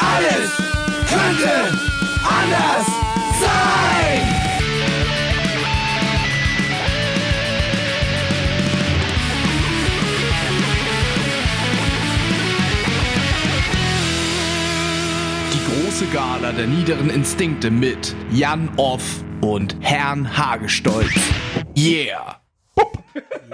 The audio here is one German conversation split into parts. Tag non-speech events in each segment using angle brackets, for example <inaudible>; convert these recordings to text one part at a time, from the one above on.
Alles könnte anders sein. Die große Gala der niederen Instinkte mit Jan Off und Herrn Hagestolz. Yeah!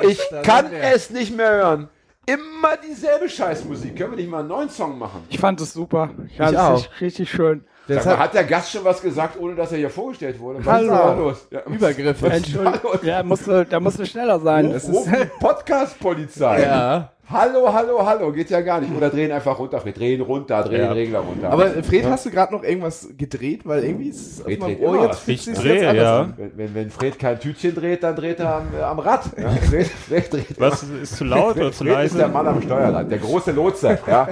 Ich kann es nicht mehr hören. Immer dieselbe Scheißmusik. Können wir nicht mal einen neuen Song machen? Ich fand es super. Ich fand auch. es richtig, schön. Mal, hat der Gast schon was gesagt, ohne dass er hier vorgestellt wurde? Was Hallo. ist da los? Ja, ist da Entschuldigung. Ja, musste, da musste schneller sein. Ruf die Podcast-Polizei. Ja. Hallo, hallo, hallo. Geht ja gar nicht. Oder drehen einfach runter. Fred. Drehen runter, drehen Ja. den Regler runter. Aber äh, Fred, hast du gerade noch irgendwas gedreht? Weil irgendwie ist es auf Fred meinem dreht Ohr immer jetzt Ich drehe, jetzt ja. wenn, wenn, wenn Fred kein Tütchen dreht, dann dreht er am, äh, am Rad. <laughs> Ja. Fred, Fred dreht Was ist zu laut oder Fred, zu Fred ist der leise? Mann am Steuerrad, der große Lotse. Ja.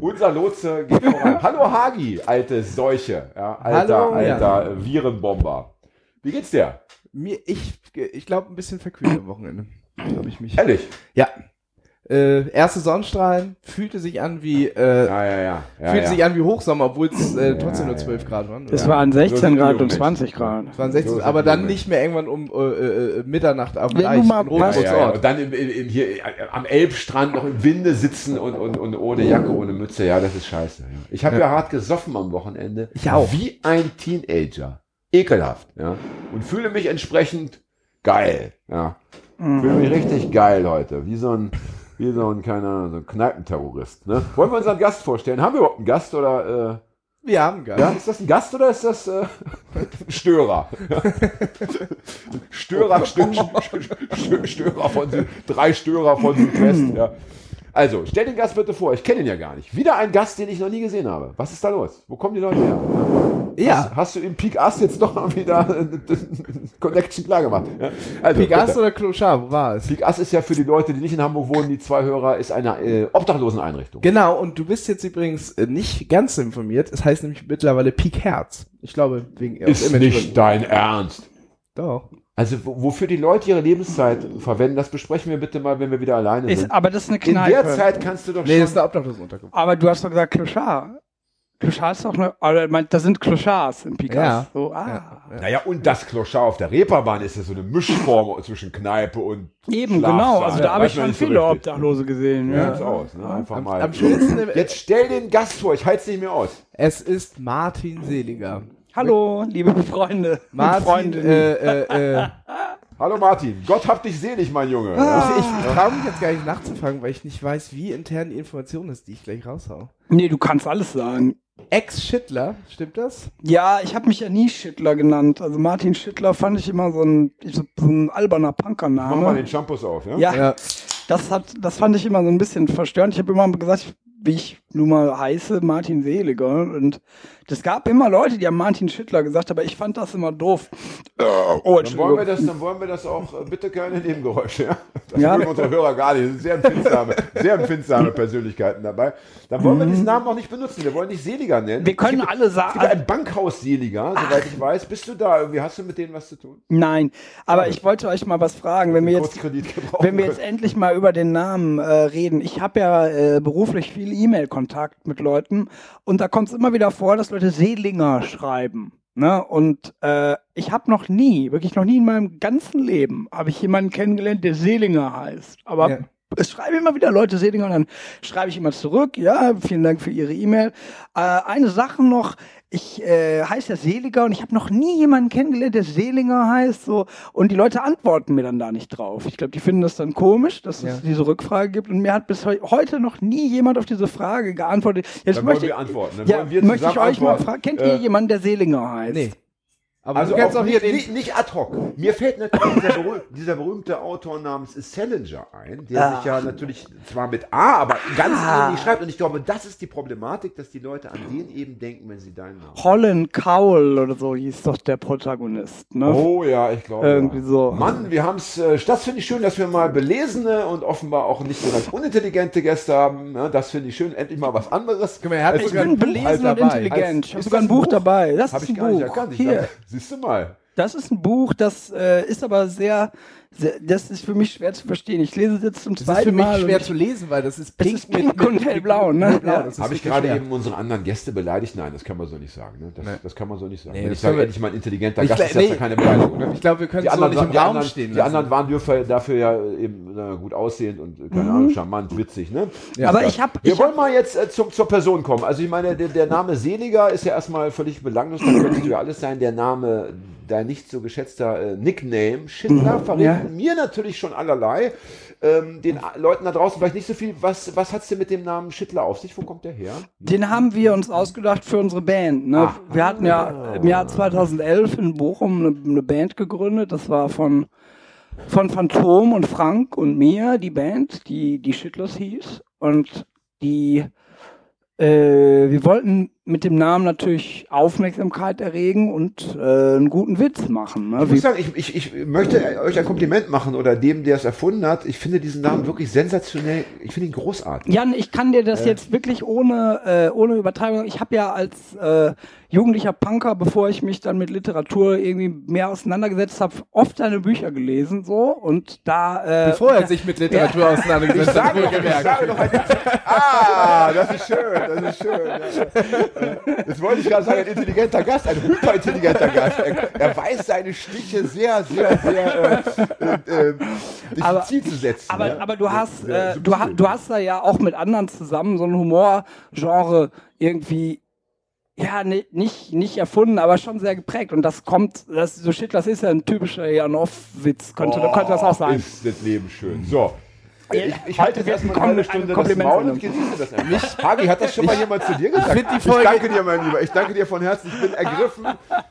Unser Lotse geht voran. Hallo Hagi, alte Seuche. Ja, alter, Hallo, ja. alter äh, Virenbomber. Wie geht's dir? Mir, ich ich glaube, ein bisschen verkühlt am Wochenende. Habe ich mich. Ehrlich? Ja. Äh, erste Sonnenstrahlen fühlte sich an wie äh, Ja, ja, ja. ja, fühlte ja. sich an wie Hochsommer, obwohl es äh, trotzdem Ja, nur 12 Grad waren. Es waren So 16 sind Grad und Jungs. 20 Grad. Es waren 16, So aber dann nicht mehr irgendwann um äh, äh, Mitternacht auf Wenn du Deich mal in Ja, was- ja. Und dann im, im, im, hier äh, am Elbstrand noch im Winde sitzen und, und, und ohne Jacke, ohne Mütze. Ja, das ist scheiße. Ja. Ich habe ja. hart gesoffen am Wochenende. Ich auch. Wie ein Teenager. Ekelhaft. Ja. Und fühle mich entsprechend geil. Ja. Fühle mich richtig geil heute. Wie so ein, wie so ein, keine Ahnung, so ein Kneipenterrorist. Ne? Wollen wir unseren Gast vorstellen? Haben wir überhaupt einen Gast oder, Wir haben äh, gar ja, ist das ein Gast oder ist das äh, ein Störer? Störer, Stö- Stö- Störer von Süd, drei Störer von Südwest. Ja. Also, stell den Gast bitte vor, ich kenne ihn ja gar nicht. Wieder ein Gast, den ich noch nie gesehen habe. Was ist da los? Wo kommen die Leute her? Ja, Hast, hast du im Peak Ass jetzt doch mal wieder <laughs> Connection klar gemacht? Ja. Also, Pigas bitte. oder Clochard, wo war es? Peak Ass ist ja für die Leute, die nicht in Hamburg wohnen, die zwei Hörer, ist eine äh, Obdachloseneinrichtung. Genau, und du bist jetzt übrigens äh, nicht ganz informiert. Es heißt nämlich mittlerweile Peak Herz. Ich glaube, wegen Ist nicht dein Ernst. Doch. Also wo- wofür die Leute ihre Lebenszeit verwenden, das besprechen wir bitte mal, wenn wir wieder alleine Ist, sind. aber das ist eine In Kneipe. der Zeit kannst du doch Nee, das ist schon... eine Obdachlosenunterkunft. aber du hast doch gesagt Clochard. Clochard ist doch eine, meint, da sind Clochards im Pikas. Ja. So, ah. Naja, und das Kloschar auf der Reeperbahn ist ja so eine Mischform <laughs> zwischen Kneipe und Eben, genau. Also da habe ich schon so viele richtig. Obdachlose gesehen. Ja, Ja. aus. Ne? Einfach Am, mal. am schönsten, Jetzt stell den Gast vor, ich halte nicht mehr aus. es ist Martin Seliger. Hallo, liebe Freunde. Martin, äh, äh, äh, <laughs> Hallo Martin, Gott hab dich selig, mein Junge. ich, ich traue mich jetzt gar nicht nachzufangen, weil ich nicht weiß, wie intern die Information ist, die ich gleich raushau. Nee, du kannst alles sagen. Ex-Schittler, stimmt das? Ja, ich habe mich ja nie Schittler genannt. Also Martin Schittler fand ich immer so ein, so ein alberner Mach mal Punkername. den Shampoos auf, ja? Ja, Ja. das hat, das fand ich immer so ein bisschen verstörend. Ich habe immer gesagt, wie ich nun mal heiße, Martin Seliger. Und es gab immer Leute, die haben Martin Schittler gesagt, aber ich fand das immer doof. Oh, Dann wollen, wir Entschuldigung. das, dann wollen wir das auch, äh, bitte keine Nebengeräusche, ja? Das Ja. mögen unsere Hörer gar nicht. Das sind sehr empfindsame, sehr empfindsame <laughs> Persönlichkeiten dabei. Dann wollen wir diesen Namen auch nicht benutzen. Wir wollen dich Seliger nennen. Wir können gibt- alle sagen. ein Bankhaus Seliger, soweit ich weiß. Bist du da? Irgendwie hast du mit denen was zu tun? Nein, aber ich wollte euch mal was fragen, wenn wir jetzt Wenn wir jetzt endlich mal über den Namen äh, reden. Ich habe ja äh, beruflich viel E-Mail-Kontakt mit Leuten und da kommt es immer wieder vor, dass Leute Seelinger schreiben. Ne? Und äh, ich habe noch nie, wirklich noch nie in meinem ganzen Leben, habe ich jemanden kennengelernt, der Seelinger heißt. Aber Ja. es schreiben immer wieder Leute Seelinger und dann schreibe ich immer zurück, ja, vielen Dank für Ihre E-Mail. Äh, eine Sache noch, ich äh, heiße ja Seliger und ich habe noch nie jemanden kennengelernt, der Selinger heißt, so und die Leute antworten mir dann da nicht drauf. Ich glaube, die finden das dann komisch, dass Ja. es diese Rückfrage gibt und mir hat bis heu heute noch nie jemand auf diese Frage geantwortet. Jetzt Dann wollen möchte, wir antworten. Dann ja, wollen wir möchte ich euch mal antworten. fragen, kennt Äh, ihr jemanden, der Selinger heißt? Nee. Aber Also du kannst auch auch hier nicht, den. nicht, nicht ad hoc. Mir fällt natürlich dieser, berüh <laughs> dieser berühmte Autor namens Salinger ein, der Ah. sich ja natürlich zwar mit A, aber ganz ähnlich schreibt. Und ich glaube, das ist die Problematik, dass die Leute an den eben denken, wenn sie deinen Namen. Holland Cowell oder so hieß doch der Protagonist. Ne? Oh ja, ich glaube. Irgendwie ja. so. Mann, wir haben es, äh, das finde ich schön, dass wir mal belesene und offenbar auch nicht so ganz unintelligente Gäste haben. Ne? Das finde ich schön, endlich mal was anderes. Guck mal, hat Ich sogar bin ein Buch belesen und dabei. intelligent. Ich habe Ist sogar ein Buch, Buch? dabei. Das Habe ist ich ein Buch. Hier. Siehst du mal. Das ist ein Buch, das äh, ist aber sehr, Se- Das ist für mich schwer zu verstehen. Ich lese es jetzt zum Das ist zweiten für mich Mal. schwer zu lesen, weil das ist pink, ist pink und hellblau, ne? hellblau, Ja. das ist Habe ich gerade schwer. eben unsere anderen Gäste beleidigt? Nein, das kann man so nicht sagen. Ne? Das, Nee. das kann man so nicht sagen. Nee, Wenn das ich sage, endlich mal ein intelligenter Ich Gast, ist das ja nee. keine Beleidigung. Ne? Ich glaube, wir können Die es so anderen, nicht im die, Raum anderen, stehen die lassen. anderen waren dafür, dafür ja eben na, gut aussehend und keine Ahnung, charmant, witzig. Ne? Ja. Aber ich habe Wir ich wollen mal jetzt äh, zum, zur Person kommen. Also ich meine, der, der Name Seliger ist ja erstmal völlig belanglos, da könntest du ja alles sein. Der Name, dein nicht so geschätzter äh, Nickname, Schindler, verrät Ja. Mir natürlich schon allerlei. Ähm, den Leuten da draußen vielleicht nicht so viel. Was, was hat's denn mit dem Namen Schittler auf sich? Wo kommt der her? Den haben wir uns ausgedacht für unsere Band. Ne? Ah. Wir hatten ja im Jahr 2011 in Bochum eine, eine Band gegründet. Das war von, von Phantom und Frank und mir, die Band, die, die Shitlers hieß. Und die, äh, wir wollten mit dem Namen natürlich Aufmerksamkeit erregen und äh, einen guten Witz machen. Ne? Ich Wie, muss sagen, ich, ich, ich möchte euch ein Kompliment machen oder dem, der es erfunden hat. Ich finde diesen Namen wirklich sensationell. Ich finde ihn großartig. Jan, ich kann dir das jetzt wirklich ohne, äh, ohne Übertreibung. Ich habe ja als äh, jugendlicher Punker, bevor ich mich dann mit Literatur irgendwie mehr auseinandergesetzt habe, oft deine Bücher gelesen so und da. Äh, Bevor er sich mit Literatur <laughs> auseinandergesetzt hat, wohlgemerkt. <laughs> ah, das ist schön, das ist schön. Jetzt wollte ich gerade sagen, ein intelligenter Gast, ein hyperintelligenter Gast. Er, er weiß seine Stiche sehr, sehr, sehr äh, äh, Aber- diffizil zu setzen. aber, ne? aber du hast, äh, du, du hast da ja auch mit anderen zusammen so ein Humorgenre irgendwie ja ni- nicht nicht erfunden, aber schon sehr geprägt und das kommt, das so shit, das ist ja ein typischer Janov-Witz, könnte, könnte das auch sein. Ist das Leben schön. So. Ich, ich halte jetzt erstmal ein eine Stunde das Kompliment Maul und genieße das einfach. Hagi, hat das schon mal jemand zu dir gesagt? Folge- ich danke dir, mein Lieber. Ich danke dir von Herzen. Ich bin ergriffen.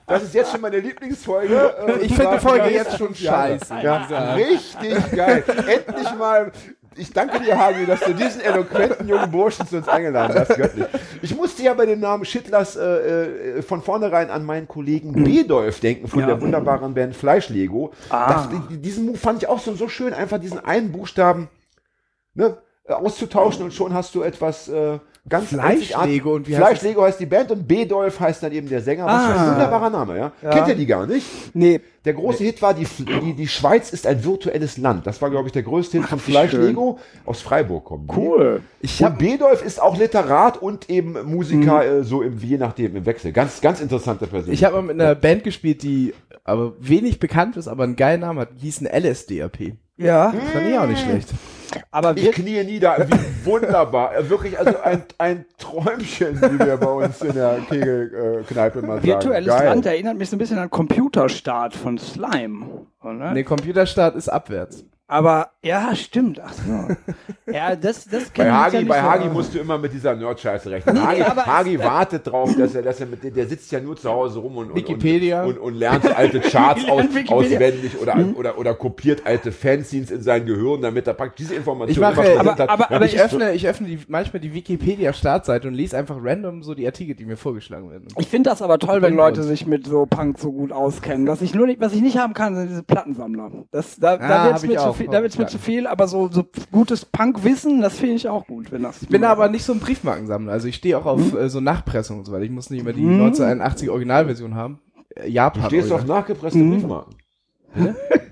Das ist jetzt schon meine Lieblingsfolge. äh, Ich finde die Folge jetzt schon scheiße. Ja, richtig geil. Endlich mal. Ich danke dir, Hagi, dass du diesen eloquenten jungen Burschen zu uns eingeladen hast. Göttlich. Ich musste ja bei dem Namen Schittlers äh, äh, von vornherein an meinen Kollegen Bedolf denken von Ja. der wunderbaren Band Fleischlego. Ah. Das, diesen Move fand ich auch so, so schön, einfach diesen einen Buchstaben ne, auszutauschen und schon hast du etwas äh, ganz Fleischlego und wie heißt Fleischlego heißt die Band und Bedolf heißt dann eben der Sänger. Was für Ah. ein wunderbarer Name, ja? Kennt ihr die gar nicht? Nee, Der große Hit war die, die, die Schweiz ist ein virtuelles Land. Das war, glaube ich, der größte Hit von Fleischlego. Aus Freiburg kommen. cool. Ich Und hab, Bedolf ist auch Literat und eben Musiker, äh, so im, je nachdem im Wechsel. Ganz, ganz interessante Person. ich habe mal mit einer Band gespielt, die aber wenig bekannt ist, aber einen geilen Namen hat. Die hieß ein LSDAP. Ja, Hm. Das fand ich auch nicht schlecht. Aber Ich wir, knie nieder, wie wunderbar. Äh, Wirklich, also ein, ein Träumchen, wie wir bei uns in der Kegelkneipe mal sagen. virtuelles Geil. Land erinnert mich so ein bisschen an Computerstart von Slime. Oder? Der Computerstart ist abwärts. Aber ja, stimmt. Ach so. <laughs> ja, das, das Bei Hagi, ja bei so. Hagi musst du immer mit dieser Nerd-Scheiße rechnen. Hagi, aber- Hagi wartet drauf, dass er, dass er mit, der sitzt ja nur zu Hause rum und, und, Wikipedia. und, und, und lernt alte Charts <laughs> aus, auswendig oder, oder, oder kopiert alte Fanzines in sein Gehirn, damit er praktisch diese Informationen Ich mache- aber- hat. aber- aber ich ich- öffne, ich öffne die, manchmal die Wikipedia-Startseite und lese einfach random so die Artikel, die mir vorgeschlagen werden. Ich finde das aber toll, wenn Leute sich mit so Punk so gut auskennen. Was ich nur nicht, was ich nicht haben kann, sind diese Plattensammler. Das, da, Ah, da ich mir, zu auch. Viel, da wird's mir zu viel, aber so, so gutes Punk-Wissen, das finde ich auch gut, wenn das. Ich bin aber nicht so ein Briefmarkensammler. Also ich stehe auch auf äh, so Nachpressungen und so weiter. Ich muss nicht immer die 1981 Originalversion haben. Äh, Japan. Du stehst auf nachgepresste Briefmarken.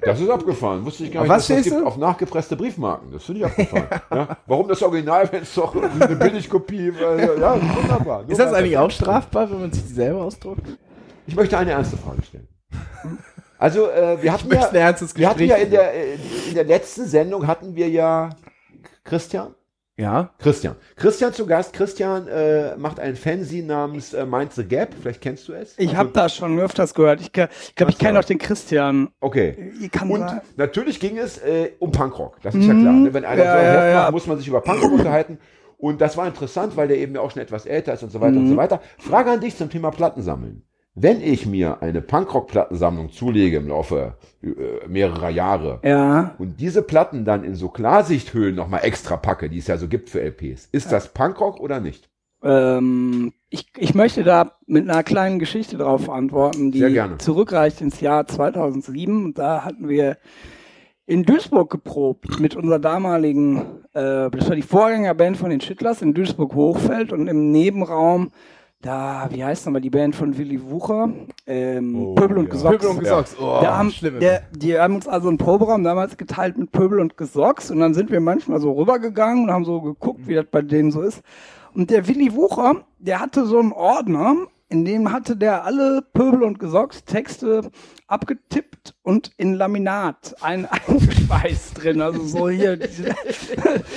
Das ist abgefahren. Wusste ich gar Auf nicht, was dass es stehst gibt du? auf nachgepresste Briefmarken. Das finde ich <laughs> abgefahren. ja? Warum das Original, wenn es doch eine Billigkopie äh, Ja, wunderbar. Ist das eigentlich auch strafbar, wenn man sich die selber ausdruckt? Ich möchte eine ernste Frage stellen. <laughs> Also, äh, wir hatten ja, ein ernstes wir hatten ja in der, äh, in der letzten Sendung hatten wir ja Christian. Ja. Christian. Christian zu Gast. Christian äh, macht ein Fanzine namens äh, Mind the Gap. Vielleicht kennst du es. Ich habe das schon öfters gehört. Ich glaube, ich, glaub, ich kenne auch den Christian. Okay. Ich kann Und sein. natürlich ging es äh, um Punkrock. Das ist ja klar. Ne? Wenn einer Ja, so ein ja, Heft ja. macht, muss man sich über Punkrock unterhalten. Und das war interessant, weil der eben ja auch schon etwas älter ist und so weiter und so weiter. Frage an dich zum Thema Plattensammeln. Wenn ich mir eine Punkrock-Plattensammlung zulege im Laufe äh, mehrerer Jahre Ja. und diese Platten dann in so Klarsichthüllen nochmal extra packe, die es ja so gibt für LPs, ist das Punkrock oder nicht? Ähm, ich, ich möchte da mit einer kleinen Geschichte drauf antworten, die zurückreicht ins Jahr 2007. Und da hatten wir in Duisburg geprobt mit unserer damaligen, äh, das war die Vorgängerband von den Schittlers in Duisburg-Hochfeld und im Nebenraum da, wie heißt nochmal die Band von Willy Wucher? Ähm, Oh, Pöbel und ja. Gesocks. Pöbel und Gesocks. Oh, da haben, schlimme. der, die haben uns also einen Proberaum damals geteilt mit Pöbel und Gesocks und dann sind wir manchmal so rübergegangen und haben so geguckt, wie das bei denen so ist. Und der Willy Wucher, der hatte so einen Ordner, in dem hatte der alle Pöbel und Gesocks Texte abgetippt und in Laminat ein, <laughs> eingeschweißt drin. Also so hier.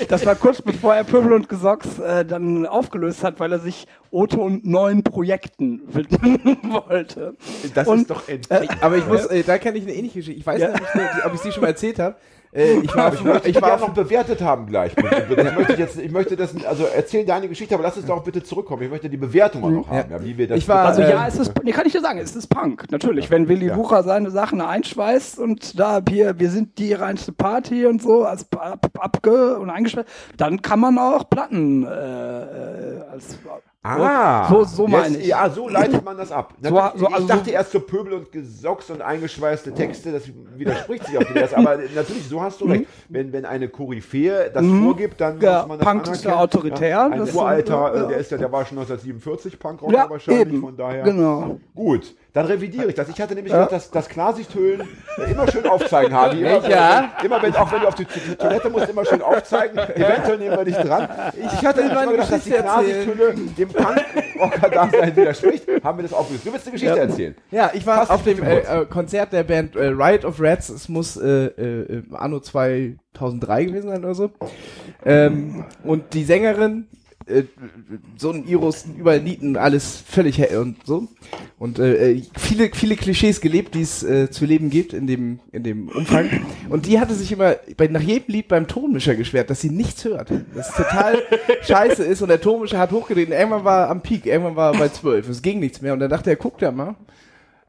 Das war kurz bevor er Pöbel und Gesocks äh, dann aufgelöst hat, weil er sich O-Ton neuen Projekten widmen <laughs> wollte. Das Und- ist doch endlich. Aber ich muss, äh, da kenne ich eine ähnliche Geschichte. Ich weiß Ja. nicht, ob ich sie schon mal erzählt habe. Äh, ich war, ich möchte ich ich war ja noch bewertet haben gleich. <laughs> Das möchte ich, jetzt, ich möchte das, also erzähl deine Geschichte, aber lass uns doch bitte zurückkommen. Ich möchte die Bewertung auch noch haben, ja, wie wir das Ich war- Also ja, es ist, nee, kann ich dir sagen, es ist Punk, natürlich. Wenn Willy Ja. Wucher seine Sachen einschweißt und da hier, wir sind die reinste Party und so, als ab, abge und eingeschweißt, dann kann man auch Platten äh, äh, als Ah, so, so meine ich. Ja, so leitet man das ab. So- so- ich also dachte so- erst so Pöbel und Gesocks und eingeschweißte Texte, das widerspricht sich auf den ersten. Aber natürlich, so hast du recht. Wenn, wenn eine Koryphäe das vorgibt, dann Mhm. Ja, muss man das Punk ist ja autoritär, Ja, ein das ist- Uralter, ja. äh, der ist ja, der war schon 1947 Punkrocker Ja, wahrscheinlich, eben. von daher. Genau. Gut, dann revidiere ich das. Ich hatte nämlich gedacht, dass, dass Klarsichthüllen äh, immer schön aufzeigen, Hardy. Immer, Ja. immer wenn, auch wenn du auf die, die Toilette musst, immer schön aufzeigen. Eventuell nehmen wir dich dran. Ich hatte immer meine gedacht, dass die. Klarsichthülle dem Punk-Rocker-Dasein <laughs> widerspricht. Haben wir das aufgelöst. Du willst eine Geschichte erzählen. ja, ich war Fass auf dem äh, äh, Konzert der Band äh, Riot of Rats. Es muss äh, äh, anno 2003 gewesen sein oder so. Ähm, und die Sängerin, äh, so ein Iros, überall Nieten, alles völlig hell und so. Und äh, viele, viele Klischees gelebt, die es äh, zu leben gibt in dem, in dem Umfang. Und die hatte sich immer bei, nach jedem Lied beim Tonmischer geschwert, dass sie nichts hört. Das total <laughs> scheiße ist und der Tonmischer hat hochgedreht und irgendwann war am Peak, irgendwann war er bei 12. Es ging nichts mehr und dann dachte er, guck da mal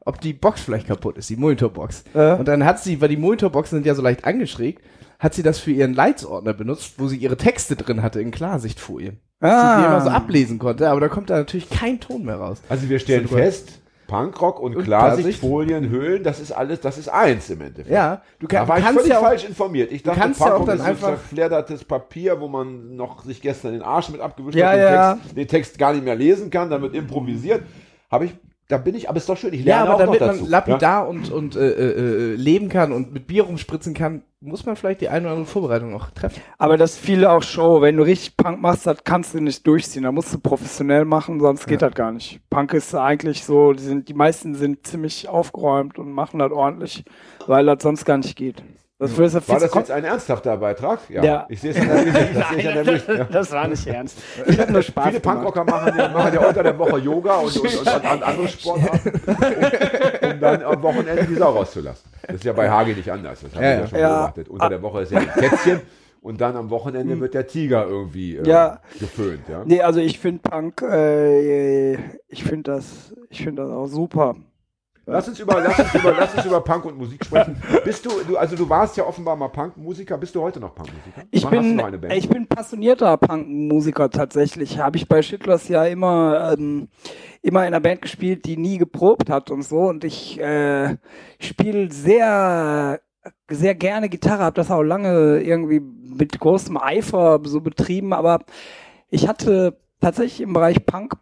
ob die Box vielleicht kaputt ist, die Monitorbox. Ja. Und dann hat sie, weil die Monitorboxen sind ja so leicht angeschrägt, hat sie das für ihren Leitsordner benutzt, wo sie ihre Texte drin hatte in Klarsichtfolien. Ah. Die immer so ablesen konnte, aber da kommt da natürlich kein Ton mehr raus. Also wir stellen Super. fest, Punkrock und, Und Klarsichtfolien, Hüllen, das ist alles, das ist eins im Endeffekt. Ja, du, kann, Da war du ich kannst völlig ja auch, falsch informiert. Ich dachte, kannst ja auch Punkrock dann ist so einfach- zerfleddertes Papier, wo man noch sich gestern den Arsch mit abgewischt Ja, hat, den, ja. Text, den Text gar nicht mehr lesen kann, dann wird improvisiert. Habe ich, da bin ich, aber ist doch schön, ich ja, lerne aber auch damit noch man dazu. lapidar und, und äh, äh, äh, leben kann und mit Bier rumspritzen kann, muss man vielleicht die eine oder andere Vorbereitung auch treffen. Aber das ist viele auch Show. Wenn du richtig Punk machst, das kannst du nicht durchziehen. Da musst du professionell machen, sonst geht das gar nicht. Punk ist eigentlich so, die, sind, die meisten sind ziemlich aufgeräumt und machen das ordentlich, weil das sonst gar nicht geht. Das, das, das, War das jetzt ein ernsthafter Beitrag? Ja. Ja. Ich sehe es in der. Das ich an der. Ja. das war nicht ernst. Ich habe nur Spaß Viele gemacht. Punkrocker machen ja, machen ja unter der Woche Yoga und, und, und, und andere Sportarten, um, um dann am Wochenende die Sau rauszulassen. Das ist ja bei Hagi nicht anders. Das haben Ja, wir ja. schon Ja. beobachtet. Unter der Woche ist ja ein Kätzchen und dann am Wochenende wird der Tiger irgendwie äh, Ja. geföhnt. Ja? Nee, also ich finde Punk, äh, ich finde das, ich finde das auch super. Lass uns über, lass uns über, lass uns über Punk und Musik sprechen. Bist du, du, also du warst ja offenbar mal Punkmusiker. Bist du heute noch Punkmusiker? Ich du bin, ich bin passionierter Punkmusiker tatsächlich. Habe ich bei Schittlers ja immer, ähm, immer in einer Band gespielt, die nie geprobt hat und so. Und ich äh, spiele sehr, sehr gerne Gitarre, habe das auch lange irgendwie mit großem Eifer so betrieben. Aber ich hatte tatsächlich im Bereich Punk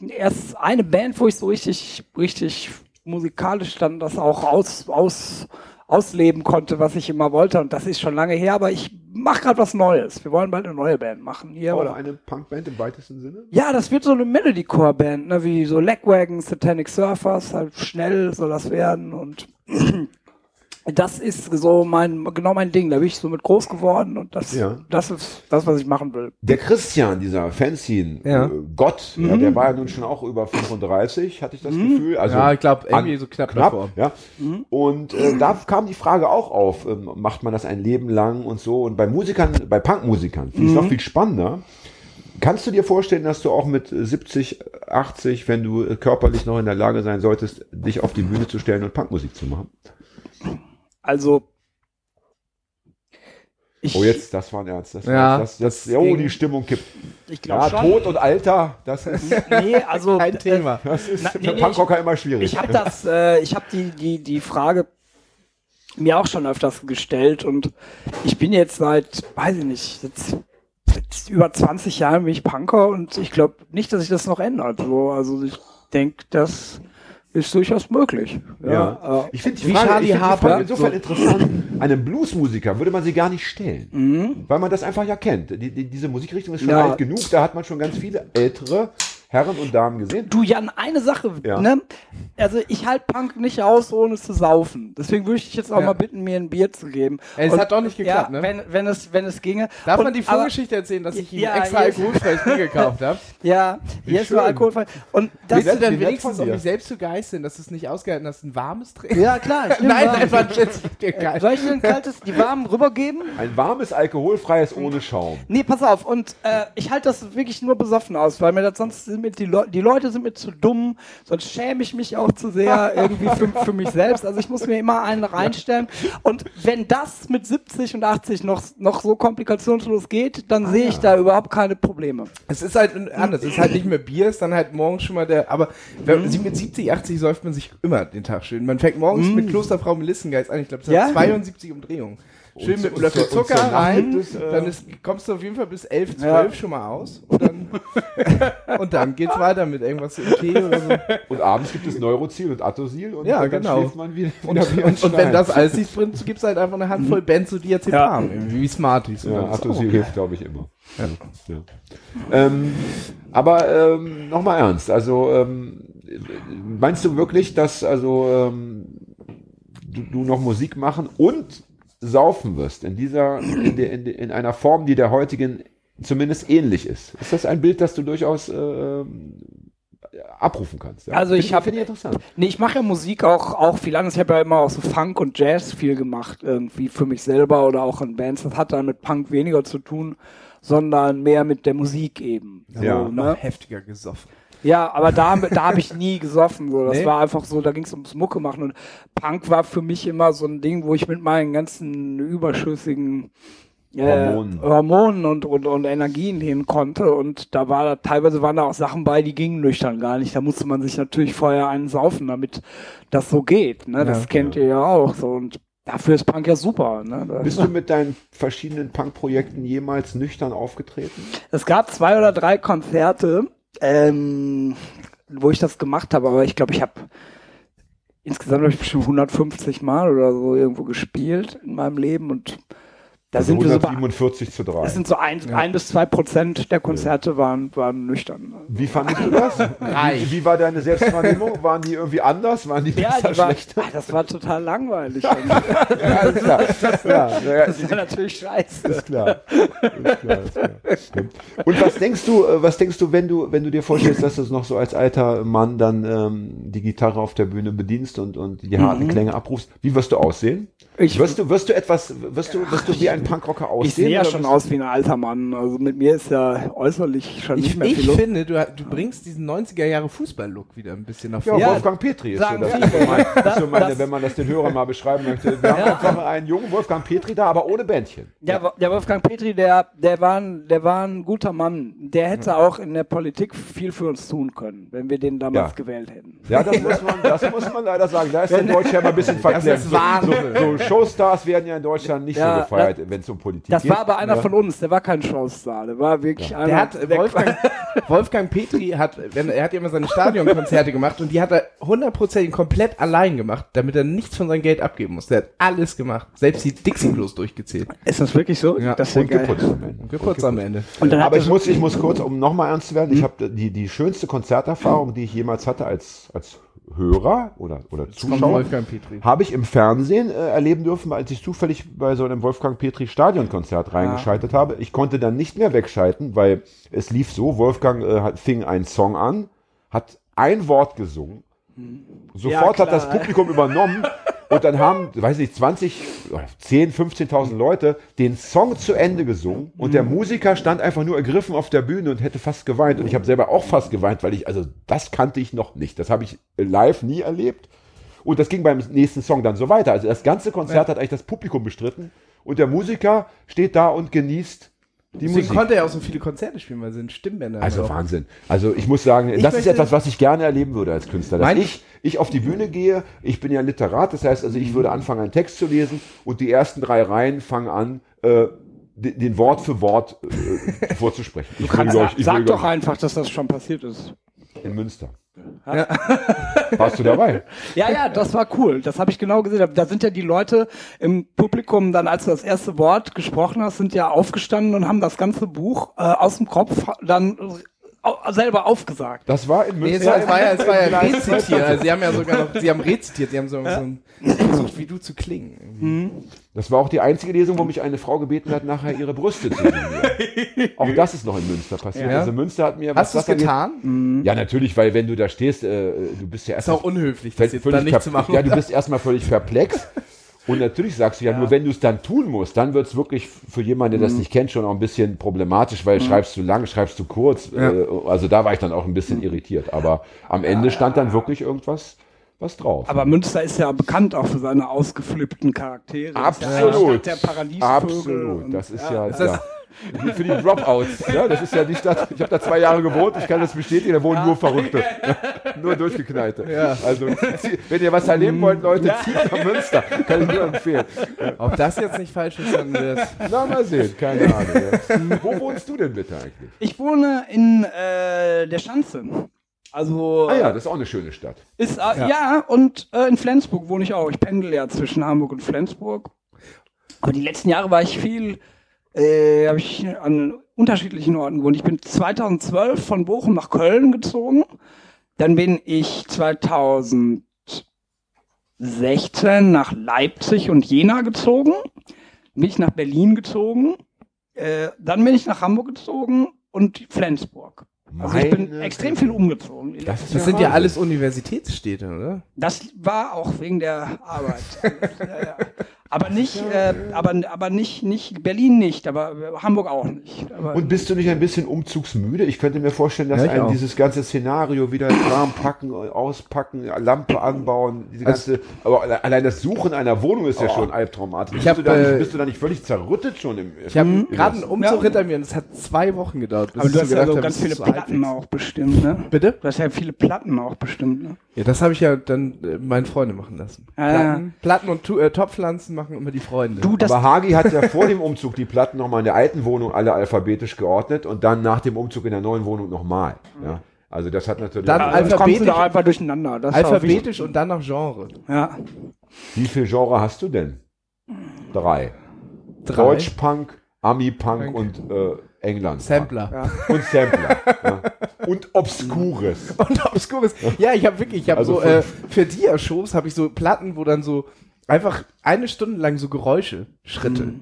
erst eine Band, wo ich so richtig, richtig musikalisch dann das auch aus, aus, ausleben konnte, was ich immer wollte. Und das ist schon lange her, aber ich mache gerade was Neues. Wir wollen bald eine neue Band machen hier. auch Oder? eine Punkband im weitesten Sinne? Ja, das wird so eine Melodycore-Band, ne, wie so Legwagon, Satanic Surfers, halt schnell soll das werden und <clears throat> das ist so mein, genau mein Ding. Da bin ich so mit groß geworden und das, Ja. das ist das, was ich machen will. Der Christian, dieser Fanzine Ja. äh, Gott, ja, Mhm. der war ja nun schon auch über 35, hatte ich das Gefühl. Also Ja, ich glaube, irgendwie an- so knapp, knapp davor. ja. Und äh, da kam die Frage auch auf, ähm, macht man das ein Leben lang und so. Und bei Musikern, bei Punkmusikern finde ich es noch viel spannender. Kannst du dir vorstellen, dass du auch mit 70, 80, wenn du äh, körperlich noch in der Lage sein solltest, dich auf die Bühne zu stellen und Punkmusik zu machen? Also ich, Oh, jetzt, das war ein Ernst. Das, Ja, das, das, das oh, die Stimmung kippt. ich glaube Ja, schon. Tod und Alter, das ist, Nee, also <laughs> Kein Thema. das ist Na, für nee, Punkrocker immer schwierig. Ich habe das, äh, ich habe die, die, die Frage mir auch schon öfters gestellt und ich bin jetzt seit, weiß ich nicht, jetzt über 20 Jahre bin ich Punker und ich glaube nicht, dass sich das noch ändert. So, also ich denke, das ist durchaus möglich. Ja, Ja. äh, Ich finde die Wie Frage, Charlie ich Harper. Frage insofern interessant. Einem Bluesmusiker würde man sie gar nicht stellen, weil man das einfach ja kennt. Die, die, diese Musikrichtung ist schon Ja. alt genug, da hat man schon ganz viele ältere Herren und Damen gesehen. Du Jan, eine Sache, Ja. ne? Also ich halte Punk nicht aus, ohne zu saufen. Deswegen würde ich dich jetzt auch Ja. mal bitten, mir ein Bier zu geben. Es Und- hat doch nicht geklappt, ja, ne? Wenn, wenn, es, wenn es ginge. Darf Und- man die aber- Vorgeschichte erzählen, dass ich ihm Ja, extra jetzt- alkoholfreies Bier <laughs> gekauft habe? Ja, hier ist nur alkoholfrei. Und das, Willst du dann wie wenigstens, um mich selbst zu geißeln, dass du es nicht ausgehalten hast, ein warmes trinken? ja klar. <laughs> Nein, warm. einfach ein <laughs> geil. Soll ich dir ein kaltes, die warmen rübergeben? Ein warmes, alkoholfreies ohne Schaum. Nee, pass auf. Und äh, ich halte das wirklich nur besoffen aus, weil mir das sonst sind mir die, Leu die Leute sind mir zu dumm, sonst schäme ich mich auch zu sehr irgendwie für, für mich selbst. Also ich muss mir immer einen reinstellen. Und wenn das mit 70 und 80 noch, noch so komplikationslos geht, dann sehe ich da überhaupt keine Probleme. Es ist halt anders. Es ist halt nicht mehr Bier, es ist dann halt morgens schon mal der. Aber wenn, sie mit 70, 80 säuft man sich immer den Tag schön. Man fängt morgens mit Klosterfrau Melissengeist an. Ich glaube, es Ja? hat 72 Umdrehungen. Schön mit einem Löffel Zucker rein. äh, dann ist, kommst du auf jeden Fall bis 11, 12 Ja. schon mal aus. Und dann, <laughs> und dann geht's weiter mit irgendwas im Tee oder so. Und abends gibt es Neurozil und Atosil und Ja, dann genau. schläft man wieder, Und, wieder und, und wenn das alles nicht bringt, gibt's halt einfach eine Handvoll Benzodiazepam. Irgendwie Wie Smarties. Und Ja, ist Atosil hilft, glaube ich, immer. Ja. Ähm, aber ähm, nochmal ernst, also ähm, meinst du wirklich, dass also ähm, du, du noch Musik machen und saufen wirst in dieser, in, der, in, der, in einer Form, die der heutigen zumindest ähnlich ist? Ist das ein Bild, das du durchaus ähm, abrufen kannst? Ja? Also ich hab- finde ich interessant. Nee, ich mache ja Musik auch, auch viel anders. Ich habe ja immer auch so Funk und Jazz viel gemacht, irgendwie für mich selber oder auch in Bands. Das hat dann mit Punk weniger zu tun, sondern mehr mit der Musik eben. Ja. so, Noch ne? heftiger gesoffen. Ja, aber da, da habe ich nie gesoffen. So. Das Nee? war einfach so, da ging es ums Mucke machen. Und Punk war für mich immer so ein Ding, wo ich mit meinen ganzen überschüssigen äh, Hormonen. Hormonen und, und, und Energien hin konnte. Und da war da, teilweise waren da auch Sachen bei, die gingen nüchtern gar nicht. Da musste man sich natürlich vorher einen saufen, damit das so geht. Ne? Das Ja. kennt ihr ja auch. So. Und dafür ist Punk ja super. Ne? Bist du mit deinen verschiedenen Punk-Projekten jemals nüchtern aufgetreten? Es gab zwei oder drei Konzerte, ähm, wo ich das gemacht habe, aber ich glaube, ich habe insgesamt habe ich bestimmt 150 Mal oder so irgendwo gespielt in meinem Leben und da Also sind wir so bei, 147 zu 3. das sind so ein, ein bis zwei Prozent der Konzerte waren, waren nüchtern. Wie fandest du das? <laughs> Wie, wie war deine Selbstwahrnehmung? <laughs> Waren die irgendwie anders? Waren die Ja, besser, die war, schlechter? ah, das war total langweilig. <laughs> Ja, alles klar. Ja, ja, ja, das war natürlich scheiße. ist klar. Ist klar, ist klar. Und was denkst du, äh, was denkst du, wenn du, wenn du dir vorstellst, dass du es noch so als alter Mann dann ähm, die Gitarre auf der Bühne bedienst und, und die harten Klänge abrufst? Wie wirst du aussehen? Ich- wirst du, wirst du etwas, wirst du, wirst du wie ein Punkrocker aussehen? Ich sehe ja schon aus wie ein alter Mann. Also mit mir ist ja äußerlich schon nicht Ich, mehr viel ich finde, du, du bringst diesen 90er Jahre Fußball-Look wieder ein bisschen nach Ja, vorne. Ja, Wolfgang Petri ist so sagen das. Ist so mein, ist so meine, Das- wenn man das den Hörern mal beschreiben möchte. Wir haben einfach einen jungen Wolfgang Petri da, aber ohne Bändchen. Der, Wo- der Wolfgang Petri, der, der, war ein, der war ein guter Mann. Der hätte auch in der Politik viel für uns tun können, wenn wir den damals Ja. gewählt hätten. Ja, das muss man, das muss man leider sagen. Da ist in Deutschland ja mal ein bisschen verklemmt. ist So, Wahnsinn. so, so Showstars werden ja in Deutschland nicht Ja, so gefeiert, wenn es um Politik Das geht. war aber einer ja. von uns, der war kein Showstar. Der war wirklich einer. Der hat, Wolfgang, <laughs> Wolfgang Petri hat, wenn, er hat ja immer seine Stadionkonzerte gemacht und die hat er hundertprozentig komplett allein gemacht, damit er nichts von seinem Geld abgeben muss. Der hat alles gemacht. Selbst die Dixie-Klos durchgezählt. ist das wirklich so? Ja. das ist ja Und geil. geputzt am Ende. Und geputzt am Ende. Und dann hat Aber er ich so- muss, ich muss kurz, um nochmal ernst zu werden, ich habe die, die schönste Konzerterfahrung, die ich jemals hatte als, als Hörer oder, oder Kommt Zuschauer, habe ich im Fernsehen äh, erleben dürfen, als ich zufällig bei so einem Wolfgang Petri Stadionkonzert reingeschaltet habe. Ich konnte dann nicht mehr wegschalten, weil es lief so, Wolfgang äh, fing einen Song an, hat ein Wort gesungen, sofort Ja, hat das. Publikum übernommen und dann haben, weiß nicht, 20, oder 10, 15.000 Leute den Song zu Ende gesungen und der Musiker stand einfach nur ergriffen auf der Bühne und hätte fast geweint und ich habe selber auch fast geweint, weil ich, also das kannte ich noch nicht. Das habe ich live nie erlebt. Und das ging beim nächsten Song dann so weiter. Also das ganze Konzert hat eigentlich das Publikum bestritten und der Musiker steht da und genießt Deswegen Musik. konnte er auch so viele Konzerte spielen, weil sind Stimmbänder. Also auch. Wahnsinn. Also ich muss sagen, das ist etwas, was ich gerne erleben würde als Künstler. Dass ich, ich auf die Bühne gehe, ich bin ja Literat, das heißt also, ich würde anfangen, einen Text zu lesen und die ersten drei Reihen fangen an, äh, den, Wort für Wort äh, vorzusprechen. Ich Kannst, will euch- ich sag doch euch- einfach, dass das schon passiert ist. In Münster. <laughs> Warst du dabei? Ja, ja, das war cool. Das habe ich genau gesehen. Da sind ja die Leute im Publikum dann, als du das erste Wort gesprochen hast, sind ja aufgestanden und haben das ganze Buch äh, aus dem Kopf dann selber aufgesagt. Das war in Nee, es Münster. war, es war ja, es war ja rezitiert. Also sie haben ja sogar noch, sie haben rezitiert, sie haben so, so ein, versucht, wie du zu klingen. irgendwie. Das war auch die einzige Lesung, wo mich eine Frau gebeten hat, nachher ihre Brüste zu signieren. <laughs> auch das ist noch in Münster passiert. Ja. Also Münster hat mir Hast du es getan? Ja, natürlich, weil wenn du da stehst, äh, du bist ja Ist erst auch unhöflich, das jetzt völlig dann nicht zu machen. Ja, du bist erstmal völlig perplex. Und natürlich sagst du ja, nur wenn du es dann tun musst, dann wird es wirklich für jemanden, der das nicht kennt, schon auch ein bisschen problematisch, weil schreibst du lang, schreibst du kurz. Äh, also da war ich dann auch ein bisschen irritiert. Aber am Ende stand dann wirklich irgendwas was drauf. Aber Münster ist ja bekannt auch für seine ausgeflippten Charaktere. Ja Absolut. Stadt der Paradiesvögel. Absolut. und- Das ist ja, das- ja. Für die Dropouts. Ja, das ist ja die Stadt. Ich habe da zwei Jahre gewohnt. Ich kann das bestätigen. Da wohnen nur Verrückte, <laughs> nur durchgeknallte. Ja. Also wenn ihr was erleben wollt, Leute, zieht nach Münster. Kann ich nur empfehlen. Ob das jetzt nicht falsch ist, dann wird Na mal sehen. Keine Ahnung. Ja. Wo wohnst du denn bitte eigentlich? Ich wohne in äh, der Schanze. Also Ah ja, das ist auch eine schöne Stadt. ist äh, ja. und äh, in Flensburg wohne ich auch. Ich pendel ja zwischen Hamburg und Flensburg. Aber die letzten Jahre war ich viel, äh, habe ich an unterschiedlichen Orten gewohnt. Ich bin 2012 von Bochum nach Köln gezogen. Dann bin ich 2016 nach Leipzig und Jena gezogen. Bin ich nach Berlin gezogen. Äh, dann bin ich nach Hamburg gezogen und Flensburg. Also ich bin Meine extrem viel umgezogen. Das, Das sind ja alles Universitätsstädte, oder? Das war auch wegen der Arbeit. ja, <laughs> ja. Aber nicht, äh, aber, aber nicht, nicht, Berlin nicht, aber äh, Hamburg auch nicht. Aber Und bist du nicht ein bisschen umzugsmüde? Ich könnte mir vorstellen, dass Ja, ich einem auch. dieses ganze Szenario wieder Kram packen, auspacken, Lampe anbauen, diese Also- ganze, aber alle- allein das Suchen einer Wohnung ist ja schon albtraumatisch. bist, hab, du da nicht, äh, bist du da nicht völlig zerrüttet schon im Ich habe im- gerade einen Umzug Ja. hinter mir und es hat zwei Wochen gedauert. bis aber ich du hast ja so habe, ganz viele Platten auch bestimmt, ne? Bitte? Du hast ja viele Platten auch bestimmt, ne? Ja, das habe ich ja dann äh, meinen Freunde machen lassen. Ah. Platten, Platten und äh, Topfpflanzen machen immer die Freunde. Du, das, Aber Hagi hat ja vor dem Umzug die Platten nochmal in der alten Wohnung alle alphabetisch geordnet und dann nach dem Umzug in der neuen Wohnung nochmal. Ja. Also das hat natürlich. Dann alphabetisch- da einfach durcheinander. Das Alphabetisch und dann nach Genre. Ja. Wie viel Genre hast du denn? Drei. Drei. Deutschpunk, Ami-Punk Punk. und äh, England. Sampler. Ja. Und Sampler. ja. Und Obskures. <laughs> Und Obskures. Ja, ich habe wirklich, ich habe Also so, äh, für Dia-Shows habe ich so Platten, wo dann so einfach eine Stunde lang so Geräusche, Schritte. Mhm.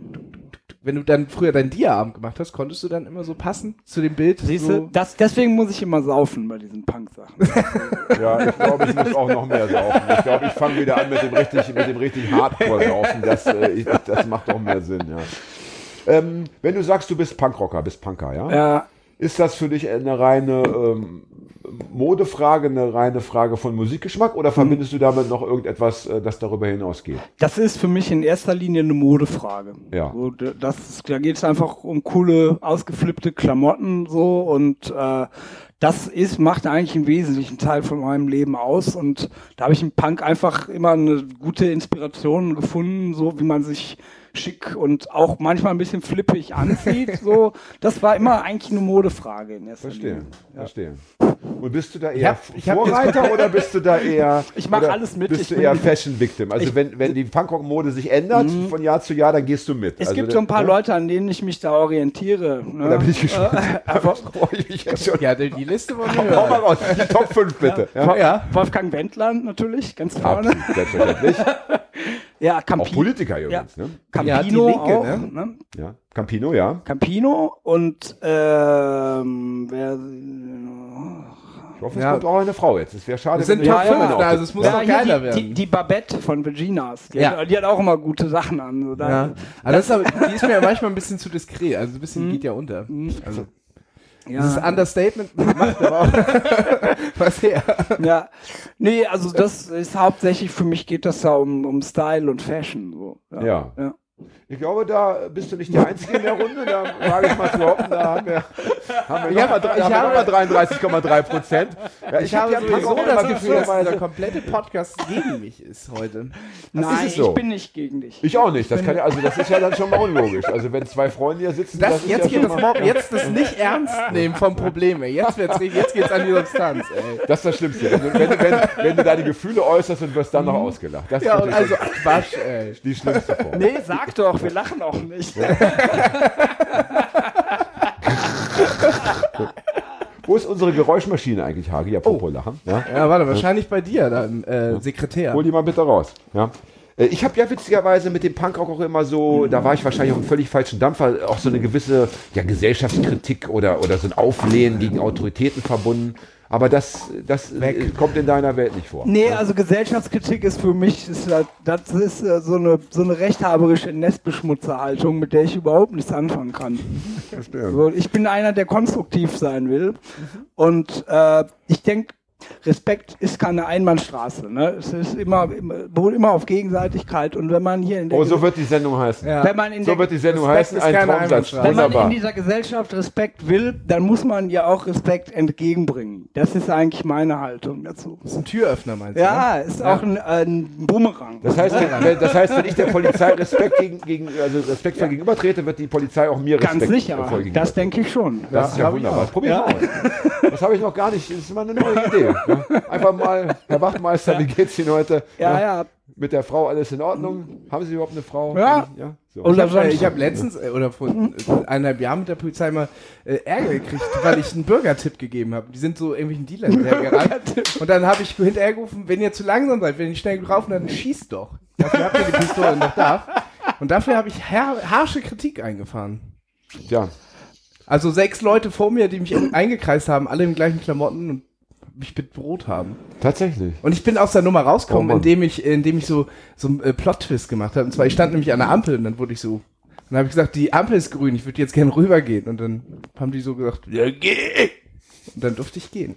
Wenn du dann früher deinen Dia-Abend gemacht hast, konntest du dann immer so passen zu dem Bild. Siehst so, du, das, deswegen muss ich immer saufen bei diesen Punk-Sachen. <laughs> Ja, ich glaube, ich muss auch noch mehr saufen. Ich glaube, ich fange wieder an mit dem richtig, mit dem richtig Hardcore-Saufen. Das, äh, ich, das macht auch mehr Sinn, ja. Ähm, wenn du sagst, du bist Punkrocker, bist Punker, ja? ja. Ist das für dich eine reine ähm, Modefrage, eine reine Frage von Musikgeschmack oder verbindest du damit noch irgendetwas, äh, das darüber hinausgeht? Das ist für mich in erster Linie eine Modefrage. Ja. So, das, da geht es einfach um coole, ausgeflippte Klamotten so und äh, das ist, macht eigentlich einen wesentlichen Teil von meinem Leben aus und da habe ich im Punk einfach immer eine gute Inspiration gefunden, so wie man sich schick und auch manchmal ein bisschen flippig anzieht. <laughs> so, das war immer eigentlich eine Modefrage in erster Verstehe, Linie. verstehe. Und bist du da eher hab- ich hab Vorreiter <laughs> oder bist du da eher <laughs> Ich mach oder alles mit, Bist ich du eher Fashion Victim? Also wenn, wenn die Punkrock-Mode sich ändert von Jahr zu Jahr, dann gehst du mit. Es also, gibt so ein paar ne? Leute, an denen ich mich da orientiere. Ne? Da bin ich gespannt. Äh, einfach, Freue ich mich jetzt schon. ja, die, Liste wollen wir Hau mal raus. Die Top 5 bitte. Ja. Ja. Wolfgang Wendland natürlich, ganz vorne. Absolut, selbstverständlich. Ja, Auch Campi Politiker übrigens. Ne? Ja, die Campino Linke, auch, ne? ne? Ja. Campino, ja. Campino und ähm, wer Ich hoffe, es Ja. kommt auch eine Frau jetzt. Es wäre schade, Es sind wenn Top die ja, Männer fünf, auch- also es muss ja, noch hier geiler die, werden. Die, die Babette von Virginas, die, Ja. hat, die hat auch immer gute Sachen an. So da, Ja. Aber das ist aber, die ist mir ja manchmal ein bisschen zu diskret, also ein bisschen geht ja unter. Also, ja. dieses Understatement <laughs> macht aber auch <laughs> was her. ja. Nee, also das ist hauptsächlich, für mich geht das ja um, um Style und Fashion. So. Ja. ja. Ich glaube, da bist du nicht der Einzige in der Runde. Da wage ich mal zu hoffen, da haben wir, haben wir Ich nochmal ich habe- 33,3 Prozent. Ja, Ich, habe ja sowieso das Gefühl, dass dieser komplette Podcast gegen mich ist heute. Nein, ist so. ich bin nicht gegen dich. Ich auch nicht. Das kann ja, also das ist ja dann schon mal unlogisch. Also wenn zwei Freunde hier sitzen, Das, ist jetzt ja geht das mal, jetzt das nicht ernst nehmen vom Problem, ey. Jetzt, wird's, jetzt geht's an die Substanz, ey. Das ist das Schlimmste. Wenn, du- wenn, wenn, wenn du deine Gefühle äußerst und wirst dann noch ausgelacht. Das ist Ja, und natürlich also Quatsch, ey. die schlimmste Form. Nee, sag doch, wir lachen auch nicht. <laughs> Wo ist unsere Geräuschmaschine eigentlich, Hagi? Ja, Popo lachen. Ja? Ja, warte, wahrscheinlich bei dir, da im äh, Sekretär. Hol die mal bitte raus. Ja. Äh, Ich habe ja witzigerweise mit dem Punkrock auch immer so, da war ich wahrscheinlich auf einem völlig falschen Dampfer, auch so eine gewisse ja, Gesellschaftskritik oder, oder so ein Auflehnen gegen Autoritäten verbunden. Aber das, das äh, kommt in deiner Welt nicht vor. Nee, also Gesellschaftskritik ist für mich, ist, das ist äh, so eine, so eine rechthaberische Nestbeschmutzerhaltung, mit der ich überhaupt nichts anfangen kann. Verstehe. So, ich bin einer, der konstruktiv sein will. Und äh, ich denke, Respekt ist keine Einbahnstraße. Ne? Es ist immer, immer, beruht immer auf Gegenseitigkeit. Und wenn man hier in der, Oh, so wird die Sendung heißen. Ja. wenn man in So der wird die Sendung Respekt heißen. ist Ein Traumsatz. Wenn man in dieser Gesellschaft Respekt will, dann muss man ja auch Respekt entgegenbringen. Das ist eigentlich meine Haltung dazu. Das ist ein Türöffner, meinst du? ne? Ja, ist auch ein, ein Bumerang. Das heißt, wenn, das heißt, wenn ich der Polizei Respekt gegen, gegen also respektvoll gegenübertrete, wird die Polizei auch mir Ganz Respekt sicher. voll gegenüber. Das denke ich schon. Das ist ja hab ich wunderbar. auch. Probier Ja. mal aus. Das habe ich noch gar nicht. Das ist mal eine neue Idee. Ja. Einfach mal, Herr Wachtmeister, wie geht's Ihnen heute? Ja, ja. Mit der Frau alles in Ordnung? Haben Sie überhaupt eine Frau? Ja. ja? So. Und Ich habe äh, ich hab letztens äh, oder vor äh, eineinhalb Jahren mit der Polizei mal äh, Ärger gekriegt, weil ich einen Bürgertipp gegeben habe. Die sind so irgendwelchen Dealern <laughs> hinterhergerannt. Und dann habe ich hinterhergerufen, wenn ihr zu langsam seid, wenn ihr nicht schnell laufen, dann schießt doch. Dafür habt ihr die Pistole noch da. Und dafür habe ich har harsche Kritik eingefahren. Tja, Also sechs Leute vor mir, die mich eingekreist haben, alle im gleichen Klamotten und mich bedroht haben. tatsächlich. Und ich bin aus der Nummer Oh rausgekommen, Mann. indem ich, indem ich so, so einen äh, Plot-Twist gemacht habe. Und zwar, ich stand nämlich an der Ampel und dann wurde ich so, dann habe ich gesagt, die Ampel ist grün, ich würde jetzt gerne rübergehen. Und dann haben die so gesagt, ja, geh! Und dann durfte ich gehen.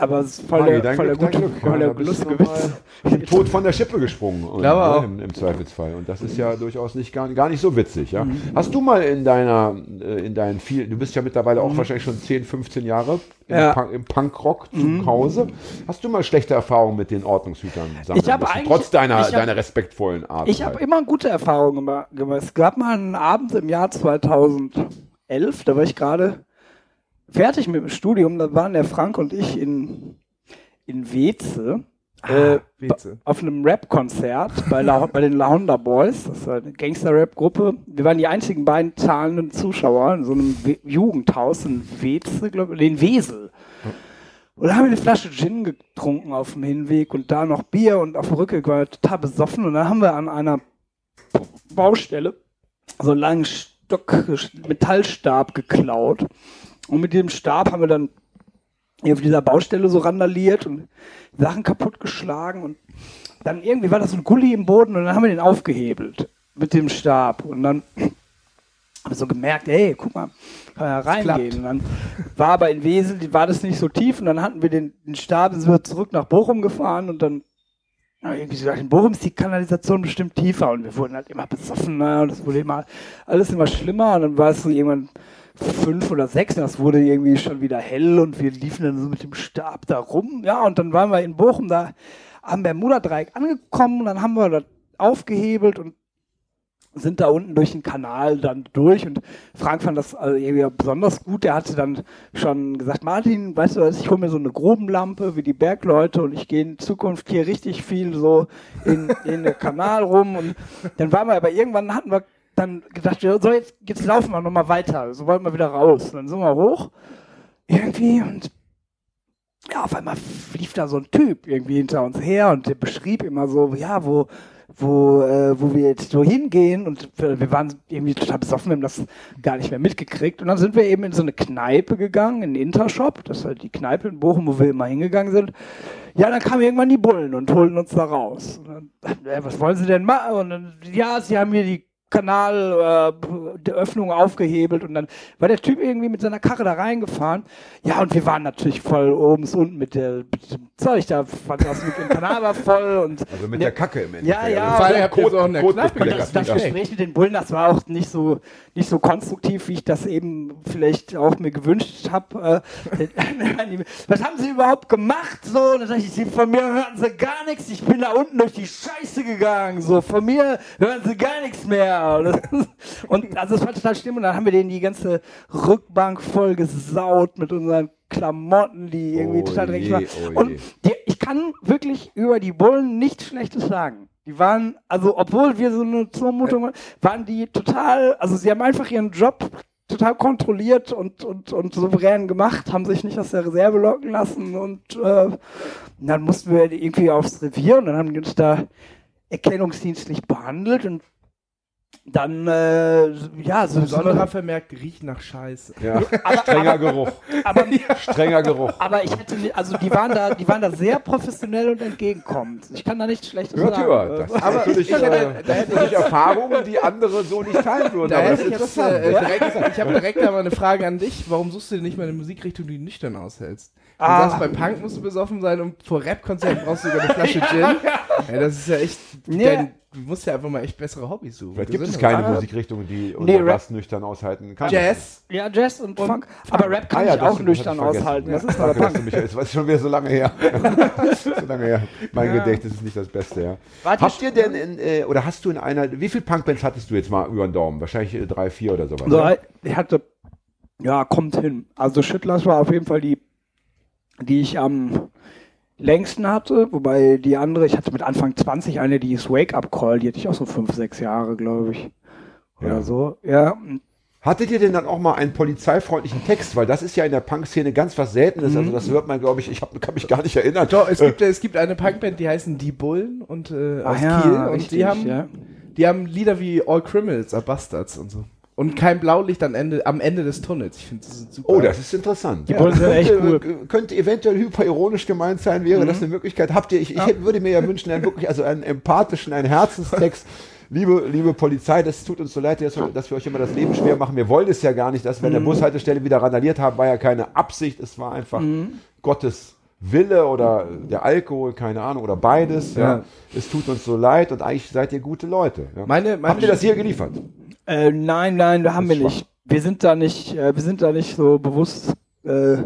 Aber es ist voll Magi, dein voll der Glück, dein gute, Glück. voll Ja, der da bist du lustige noch Witz. mal Dem Tod von der Schippe gesprungen. Und, auch. Im, Im Zweifelsfall. Und das ist ja durchaus nicht gar, gar nicht so witzig. Ja? Mhm. Hast du mal in deiner, äh, in deinen vielen, du bist ja mittlerweile auch wahrscheinlich schon 10, 15 Jahre im, Mhm. Ja. Mhm. Punk, im Punkrock zu Hause. Hast du mal schlechte Erfahrungen mit den Ordnungshütern sammeln Ich müssen, eigentlich- trotz deiner, hab- deiner respektvollen Art? Ich habe halt? immer gute Erfahrungen gema- gemacht. Es gab mal einen Abend im Jahr 2011, da war ich gerade fertig mit dem Studium, da waren der Frank und ich in, in Weze. äh, Weze. auf einem Rap-Konzert bei, La bei den La Honda Boys, das ist eine Gangster-Rap-Gruppe. Wir waren die einzigen beiden zahlenden Zuschauer in so einem We Jugendhaus in Weze, glaube ich, in Wesel. Und da haben wir eine Flasche Gin getrunken auf dem Hinweg und da noch Bier und auf dem Rückweg war total besoffen. Und dann haben wir an einer Baustelle so einen langen Stock, Metallstab geklaut. Und mit dem Stab haben wir dann auf dieser Baustelle so randaliert und Sachen kaputtgeschlagen und dann irgendwie war das so ein Gully im Boden und dann haben wir den aufgehebelt mit dem Stab und dann haben wir so gemerkt, ey, guck mal, kann ja reingehen. Und dann war aber in Wesel, war das nicht so tief und dann hatten wir den, den Stab, sind wir zurück nach Bochum gefahren und dann ja, irgendwie so gedacht, in Bochum ist die Kanalisation bestimmt tiefer und wir wurden halt immer besoffener und es wurde immer alles immer schlimmer und dann war es so irgendwann fünf oder sechs das wurde irgendwie schon wieder hell und wir liefen dann so mit dem Stab da rum. Ja, und dann waren wir in Bochum da am Bermuda-Dreieck angekommen und dann haben wir das aufgehebelt und sind da unten durch den Kanal dann durch und Frank fand das also irgendwie besonders gut. Der hatte dann schon gesagt, Martin, weißt du was, ich hole mir so eine Grubenlampe wie die Bergleute und ich gehe in Zukunft hier richtig viel so in, in den Kanal rum und dann waren wir aber irgendwann hatten wir dann gedacht, so jetzt, jetzt laufen wir nochmal weiter, so wollten wir wieder raus. Dann sind wir hoch irgendwie und ja, auf einmal lief da so ein Typ irgendwie hinter uns her und der beschrieb immer so, ja, wo, wo, äh, wo wir jetzt so hingehen und wir, wir waren irgendwie total besoffen, wir haben das gar nicht mehr mitgekriegt und dann sind wir eben in so eine Kneipe gegangen, in den Intershop, das ist halt die Kneipe in Bochum, wo wir immer hingegangen sind. Ja, dann kamen irgendwann die Bullen und holten uns da raus. Und dann, äh, was wollen sie denn machen? Und dann, ja, sie haben hier die Kanal, äh, der Öffnung aufgehebelt und dann war der Typ irgendwie mit seiner Karre da reingefahren. Ja, und wir waren natürlich voll oben und unten mit, der, mit dem Zeug da, fand das mit dem Kanal war voll und Also mit der Kacke im Endeffekt. Ja, ja, Also ihr Kot- so in der Kot- Kneipe das, das Ja. Gespräch mit den Bullen, das war auch nicht so nicht so konstruktiv, wie ich das eben vielleicht auch mir gewünscht habe. Äh, <laughs> was haben sie überhaupt gemacht? So, und dann ich, sie, von mir hören sie gar nichts. Ich bin da unten durch die Scheiße gegangen. So, von mir hören sie gar nichts mehr. Und, das, und also das war total schlimm. Und dann haben wir denen die ganze Rückbank voll gesaut mit unseren Klamotten, die irgendwie Oh total dreckig je, waren. oh und die, ich kann wirklich über die Bullen nichts Schlechtes sagen. Die waren, also obwohl wir so eine Zumutung waren, waren die total, also sie haben einfach ihren Job total kontrolliert und, und, und souverän gemacht, haben sich nicht aus der Reserve locken lassen und äh, dann mussten wir irgendwie aufs Revier und dann haben die uns da erkennungsdienstlich behandelt und dann, äh, ja, so, so Besonderer vermerkt, riecht nach Scheiße. Ja. Strenger Geruch. aber, Strenger Geruch. aber ich hätte, nicht- also die waren da, die waren da sehr professionell und entgegenkommend. Ich kann da nichts Schlechtes Hört, sagen. hört. Das ist natürlich, äh, das sind natürlich Erfahrungen, die andere so nicht teilen würden. Da aber hätte ist ich jetzt äh, direkt, ich habe direkt aber eine Frage an dich. Warum suchst du dir nicht mal eine Musikrichtung, die du nüchtern aushältst? Du Ah. sagst, beim Punk musst du besoffen sein und vor Rap-Konzerten brauchst du sogar eine Flasche Gin. <laughs> Ja, das ist ja echt, Nee. dein, du musst ja einfach mal echt bessere Hobbys suchen. Vielleicht gibt es keine Ah. Musikrichtung, die Nee, unser Rap- Gast nüchtern aushalten kann. Jazz. Ja, Jazz und, Funk. Aber Rap kann Ah ja, ich auch nüchtern ich aushalten. Das ist aber danke, du Punk. mich, das war schon wieder so lange her. <laughs> so lange her. Mein Ja. Gedächtnis ist nicht das Beste, ja. Warte, Habt ihr denn, in, äh, oder hast du in einer, wie viele Punkbands hattest du jetzt mal über den Daumen? Wahrscheinlich äh, drei, vier oder sowas. So, ja? ich hatte, ja, kommt hin. Also Schittlers war auf jeden Fall die, die ich am längsten hatte, wobei die andere, ich hatte mit Anfang 20 eine, die ist Wake Up Call, die hatte ich auch so fünf, sechs Jahre, glaube ich. Oder Ja. so. Ja, Hattet ihr denn dann auch mal einen polizeifreundlichen Text? Weil das ist ja in der Punk-Szene ganz was Seltenes. Mhm. Also das hört man, glaube ich, ich hab, kann mich gar nicht erinnern. Doch, es gibt, es gibt eine Punkband, die heißen Die Bullen und äh, aus Ah ja, Kiel und richtig, die haben, ja. die haben Lieder wie All Criminals are Bastards und so. Und kein Blaulicht am Ende, am Ende des Tunnels. Ich finde, das ist super. Oh, das ist interessant. Die Bullen sind echt könnte, könnte eventuell hyperironisch gemeint sein, wäre Mhm. das eine Möglichkeit. Habt ihr, ich, ich hätte, würde mir ja wünschen, einen wirklich, also einen empathischen, einen Herzenstext. Liebe, liebe Polizei, das tut uns so leid, dass wir, dass wir euch immer das Leben schwer machen. Wir wollen es ja gar nicht, dass wir an Mhm. der Bushaltestelle wieder randaliert haben, war ja keine Absicht, es war einfach Mhm. Gottes Wille oder der Alkohol, keine Ahnung, oder beides. Ja. Ja. Es tut uns so leid und eigentlich seid ihr gute Leute. Ja. Meine, meine Habt ihr das hier geliefert? Äh, nein, nein, da haben wir nicht. Wir sind da nicht, äh, wir sind da nicht so bewusst äh,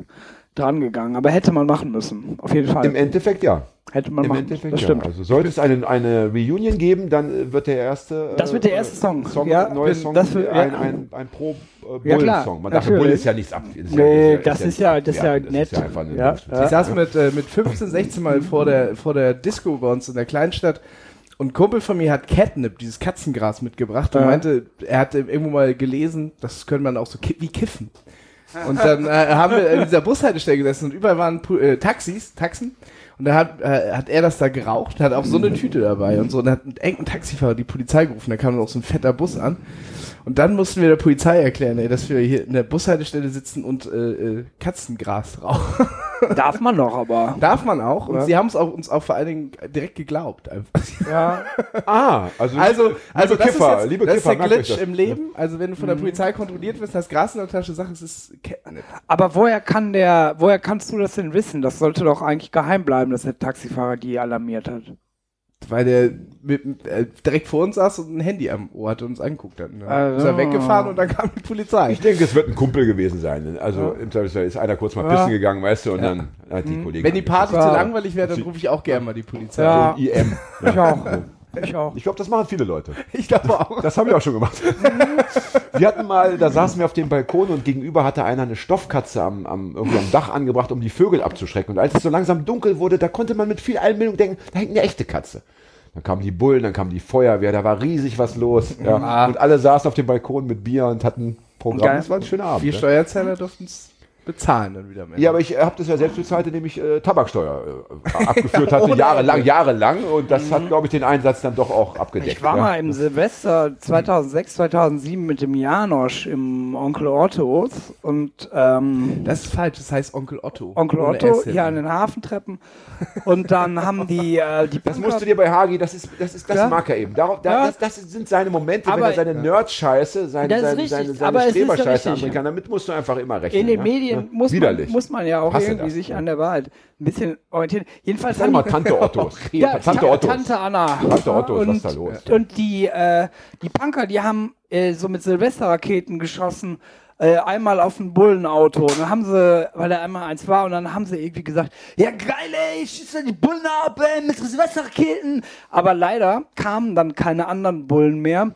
dran gegangen. Aber hätte man machen müssen. Auf jeden Fall. Im Endeffekt ja. hätte man Im machen Endeffekt Das ja. stimmt. Also sollte es eine, eine Reunion geben, dann äh, wird der erste. Das wird der erste Song. Song Ja, neue wenn- Song, das wird- ein, ja. ein, ein pro äh, Ja, klar, Bullen-Song. Man natürlich. Bull ist ja nichts ab. Ist Nee, ja, das ist ja- das ist ja nett. Ich saß mit, äh, mit 15, 16 Mal vor der, vor der Disco bei uns in der Kleinstadt und ein Kumpel von mir hat Catnip, dieses Katzengras, mitgebracht und Ja. meinte, er hatte irgendwo mal gelesen, das könnte man auch so ki wie kiffen. Und dann äh, haben wir in dieser Bushaltestelle gesessen und überall waren äh, Taxis, Taxen. Und da hat, äh, hat er das da geraucht, hat auch so eine Tüte dabei und so. Und hat einen engen Taxifahrer die Polizei gerufen. Da kam noch so ein fetter Bus an. Und dann mussten wir der Polizei erklären, ey, dass wir hier in der Bushaltestelle sitzen und äh, äh, Katzengras rauchen. <laughs> Darf man noch, aber. Darf man auch. Und Ja. sie haben es auch, uns auch vor allen Dingen direkt geglaubt. Einfach. Ja. <laughs> Ah, also, Also, also liebe das Kiffer, ist, jetzt, liebe das Kiffer, ist der Glitch im Leben. Also wenn du von der Polizei kontrolliert wirst, hast Gras in der Tasche, sag es ist. Aber woher kann der, woher kannst du das denn wissen? Das sollte doch eigentlich geheim bleiben, dass der Taxifahrer die alarmiert hat. Weil der mit, äh, direkt vor uns saß und ein Handy am Ohr hatte und uns angeguckt hat. Und dann Also. ist er weggefahren und dann kam die Polizei. Ich denke, es wird ein Kumpel gewesen sein. Also im Zweifelsfall ist einer kurz mal Ja. pissen gegangen, weißt du, und dann hat die Kollegin. Wenn die Party Ja. zu langweilig wäre, dann rufe ich auch gerne mal die Polizei. Ja. So IM. Ich auch. Ich auch. Ich glaube, das machen viele Leute. <laughs> Ich glaube auch. Das haben wir auch schon gemacht. <laughs> wir hatten mal, da saßen wir auf dem Balkon und gegenüber hatte einer eine Stoffkatze am, am, irgendwie am Dach angebracht, um die Vögel abzuschrecken. Und als es so langsam dunkel wurde, da konnte man mit viel Einbildung denken, da hängt eine echte Katze. Dann kamen die Bullen, dann kam die Feuerwehr, da war riesig was los. Ja. Ah. Und alle saßen auf dem Balkon mit Bier und hatten Programm. Geil. Das war ein schöner Abend. Vier ja. Steuerzahler durften es. Bezahlen dann wieder mehr. Ja, aber ich habe das ja selbst bezahlt, indem ich äh, Tabaksteuer äh, abgeführt hatte, <laughs> jahrelang, jahrelang. Und das hat, glaube ich, den Einsatz dann doch auch abgedeckt. Ich war ja. mal im Silvester 2006, 2007 mit dem Janosch im Onkel Ottos und ähm, das ist falsch, das heißt Onkel Otto. Onkel Otto hier an den Hafentreppen und dann haben die äh, die Das musst du dir bei Hagi, das ist, das ist, das Ja. mag er eben. Darauf, da, Ja. das, das sind seine Momente, Aber- wenn er seine Nerd-Scheiße, seine, seine, seine, seine ja Streber-Scheiße kann. Damit musst du einfach immer rechnen. in den ja? Medien Ja. muss man, Widerlich. muss man ja auch Hasse irgendwie das, sich ja. an der Wahrheit ein bisschen orientieren. Jedenfalls haben mal Tante Ottos. <laughs> Ja, Tante Ta- Ottos. Tante Anna. Tante Ottos, was und, ist da los? Und die, äh, die Punker, die haben äh, so mit Silvesterraketen geschossen. Äh, einmal auf ein Bullenauto. Und dann haben sie, weil da einmal eins war, und dann haben sie irgendwie gesagt, ja geil, ey, ich schieße die Bullen ab, ey, mit Silvesterraketen. Aber leider kamen dann keine anderen Bullen mehr.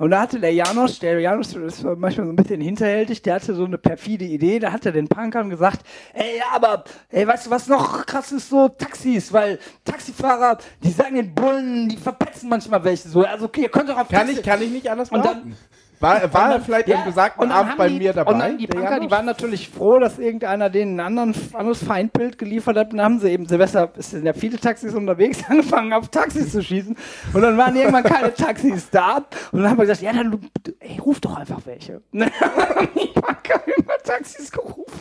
Und da hatte der Janos, der Janos ist manchmal so ein bisschen hinterhältig, der hatte so eine perfide Idee, da hat er den Punkern gesagt, ey, ja, aber, ey, weißt du, was noch krass ist, so Taxis, weil Taxifahrer, die sagen den Bullen, die verpetzen manchmal welche so, also okay, ihr könnt doch auf Kann Taxi- ich, kann ich nicht anders Und dann- machen? War, war er vielleicht Ja, am besagten Abend bei die, mir dabei? Und dann die Punker, die waren natürlich froh, dass irgendeiner denen ein anderen, anderes Feindbild geliefert hat. Und dann haben sie eben, Silvester es sind ja viele Taxis unterwegs, <laughs> angefangen auf Taxis zu schießen. Und dann waren irgendwann keine Taxis da. Und dann haben wir gesagt, ja, dann ey, ruf doch einfach welche. Und dann haben die Punker immer Taxis gerufen.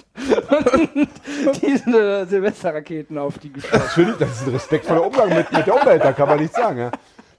Und diese Silvesterraketen auf die <laughs> geschossen. Das ist ein respektvoller Umgang mit, mit der Umwelt, da kann man nichts sagen. Ja.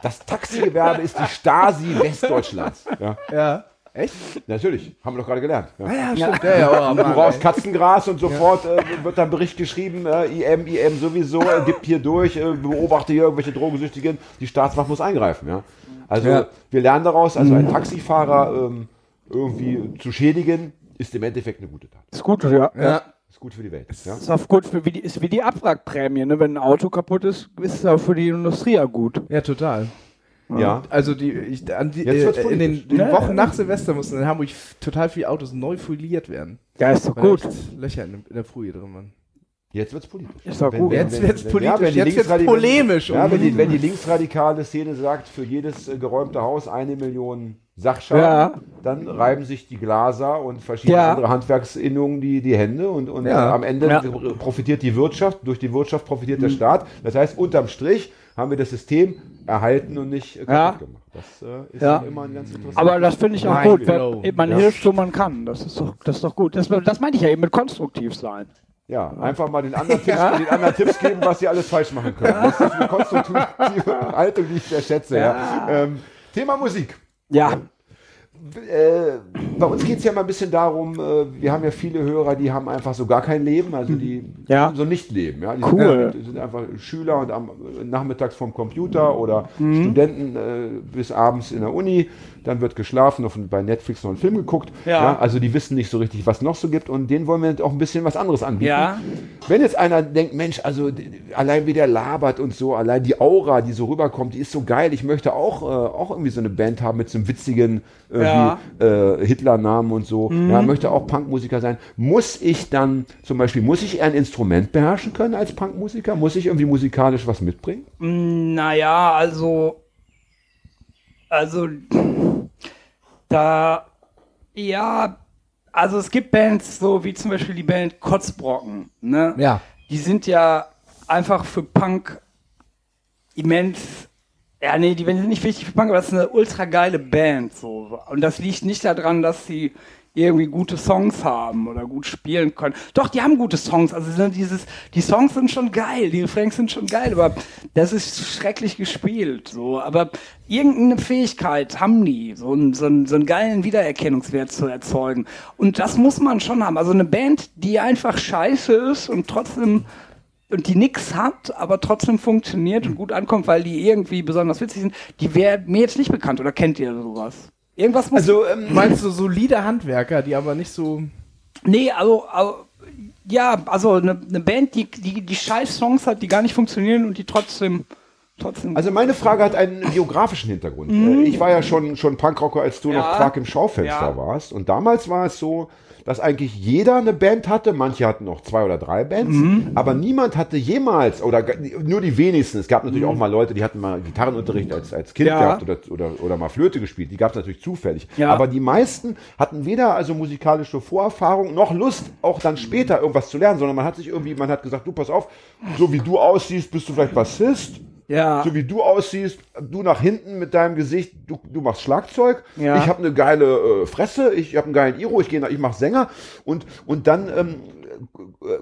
Das Taxigewerbe ist die Stasi Westdeutschlands. Ja, Ja. Echt? natürlich, haben wir doch gerade gelernt. Ja. Ja, stimmt. Ja, ja, aber, Du brauchst Katzengras und sofort äh, wird dann Bericht geschrieben, äh, IM, IM sowieso, äh, gibt hier durch, äh, beobachte hier irgendwelche Drogensüchtigen, die Staatsmacht muss eingreifen. Ja? Also Ja. wir lernen daraus, also einen Taxifahrer ähm, irgendwie zu schädigen, ist im Endeffekt eine gute Tat. Ist gut, ja. ja. Ist gut für die Welt. Ja? Ist auch gut für wie die, ist wie die Abwrackprämie, ne? Wenn ein Auto kaputt ist, ist es auch für die Industrie ja gut. ja, total. ja. Also die, ich, an die, äh, in den, den Ja, Wochen nach Silvester mussten in Hamburg total viele Autos neu foliert werden. Ja, ist doch Weil gut. Löcher in, in der Folie drin waren. Jetzt wird's politisch. Ist doch gut. Jetzt wird's politisch, ja, wenn die jetzt wird's polemisch. Ja, wenn die, wenn die linksradikale Szene sagt, für jedes äh, geräumte Haus eine Million Sachschaden, Ja. dann reiben sich die Glaser und verschiedene Ja. andere Handwerksinnungen die, die Hände und, und Ja. am Ende Ja. profitiert die Wirtschaft, durch die Wirtschaft profitiert der Staat. Das heißt, unterm Strich haben wir das System erhalten und nicht kaputt Ja. gemacht. Das äh, ist Ja. immer ein ganz interessantes Aber das finde ich auch Mind gut. Wenn, man Ja. hilft, so man kann. Das ist doch, das ist doch gut. Das, das meinte ich ja eben mit konstruktiv sein. Ja, einfach mal den anderen, Tipps, den anderen Tipps geben, was sie alles falsch machen können. Das ist eine konstruktive <laughs> Haltung, die ich sehr schätze. Ja. Ähm, Thema Musik. Ja. Äh, bei uns geht es ja mal ein bisschen darum, äh, wir haben ja viele Hörer, die haben einfach so gar kein Leben, also die Ja. so nicht leben. Ja? Die Cool. Sind, sind einfach Schüler und am, nachmittags vom Computer oder Mhm. Studenten äh, bis abends in der Uni. Dann wird geschlafen, auf, bei Netflix noch einen Film geguckt. Ja. also die wissen nicht so richtig, was noch so gibt und denen wollen wir auch ein bisschen was anderes anbieten. Ja. Wenn jetzt einer denkt, Mensch, also allein wie der labert und so, allein die Aura, die so rüberkommt, die ist so geil. Ich möchte auch, äh, auch irgendwie so eine Band haben mit so einem witzigen äh, Ja. äh, Hitler-Namen und so. Ja, möchte auch Punkmusiker sein. Muss ich dann zum Beispiel, muss ich eher ein Instrument beherrschen können als Punkmusiker? Muss ich irgendwie musikalisch was mitbringen? Naja, also. Also. Da. Ja. Also es gibt Bands, so wie zum Beispiel die Band Kotzbrocken. Ne? Ja. Die sind ja einfach für Punk immens. Ja, nee, die sind nicht wichtig für Punk, aber das ist eine ultra geile Band. So. Und das liegt nicht daran, dass sie irgendwie gute Songs haben oder gut spielen können. Doch, die haben gute Songs. Also dieses, die Songs sind schon geil, die Refrains sind schon geil, aber das ist schrecklich gespielt. So. Aber irgendeine Fähigkeit haben die, so einen, so, einen, so einen geilen Wiedererkennungswert zu erzeugen. Und das muss man schon haben. Also eine Band, die einfach scheiße ist und trotzdem und die nix hat, aber trotzdem funktioniert und gut ankommt, weil die irgendwie besonders witzig sind, die wäre mir jetzt nicht bekannt oder kennt ihr sowas? Irgendwas muss. Also, ähm, Meinst du solide Handwerker, die aber nicht so. nee, also, also ja, also eine, eine Band, die, die, die scheiß Songs hat, die gar nicht funktionieren und die trotzdem trotzdem. Also meine Frage hat einen biografischen Hintergrund. Äh, Ich war ja schon, schon Punkrocker, als du Ja. noch Quark im Schaufenster Ja. warst. Und damals war es so, dass eigentlich jeder eine Band hatte. Manche hatten noch zwei oder drei Bands. Aber niemand hatte jemals, oder nur die wenigsten. Es gab natürlich auch mal Leute, die hatten mal Gitarrenunterricht als, als Kind Ja. gehabt oder, oder, oder mal Flöte gespielt. Die gab es natürlich zufällig. Ja. Aber die meisten hatten weder also musikalische Vorerfahrung noch Lust, auch dann später irgendwas zu lernen, sondern man hat sich irgendwie, man hat gesagt, du pass auf, so wie du aussiehst, bist du vielleicht Bassist. Ja. So wie du aussiehst, du nach hinten mit deinem Gesicht, du, du machst Schlagzeug, Ja. ich habe eine geile äh, Fresse, ich habe einen geilen Iro, ich, geh ich mache Sänger und, und dann ähm, äh,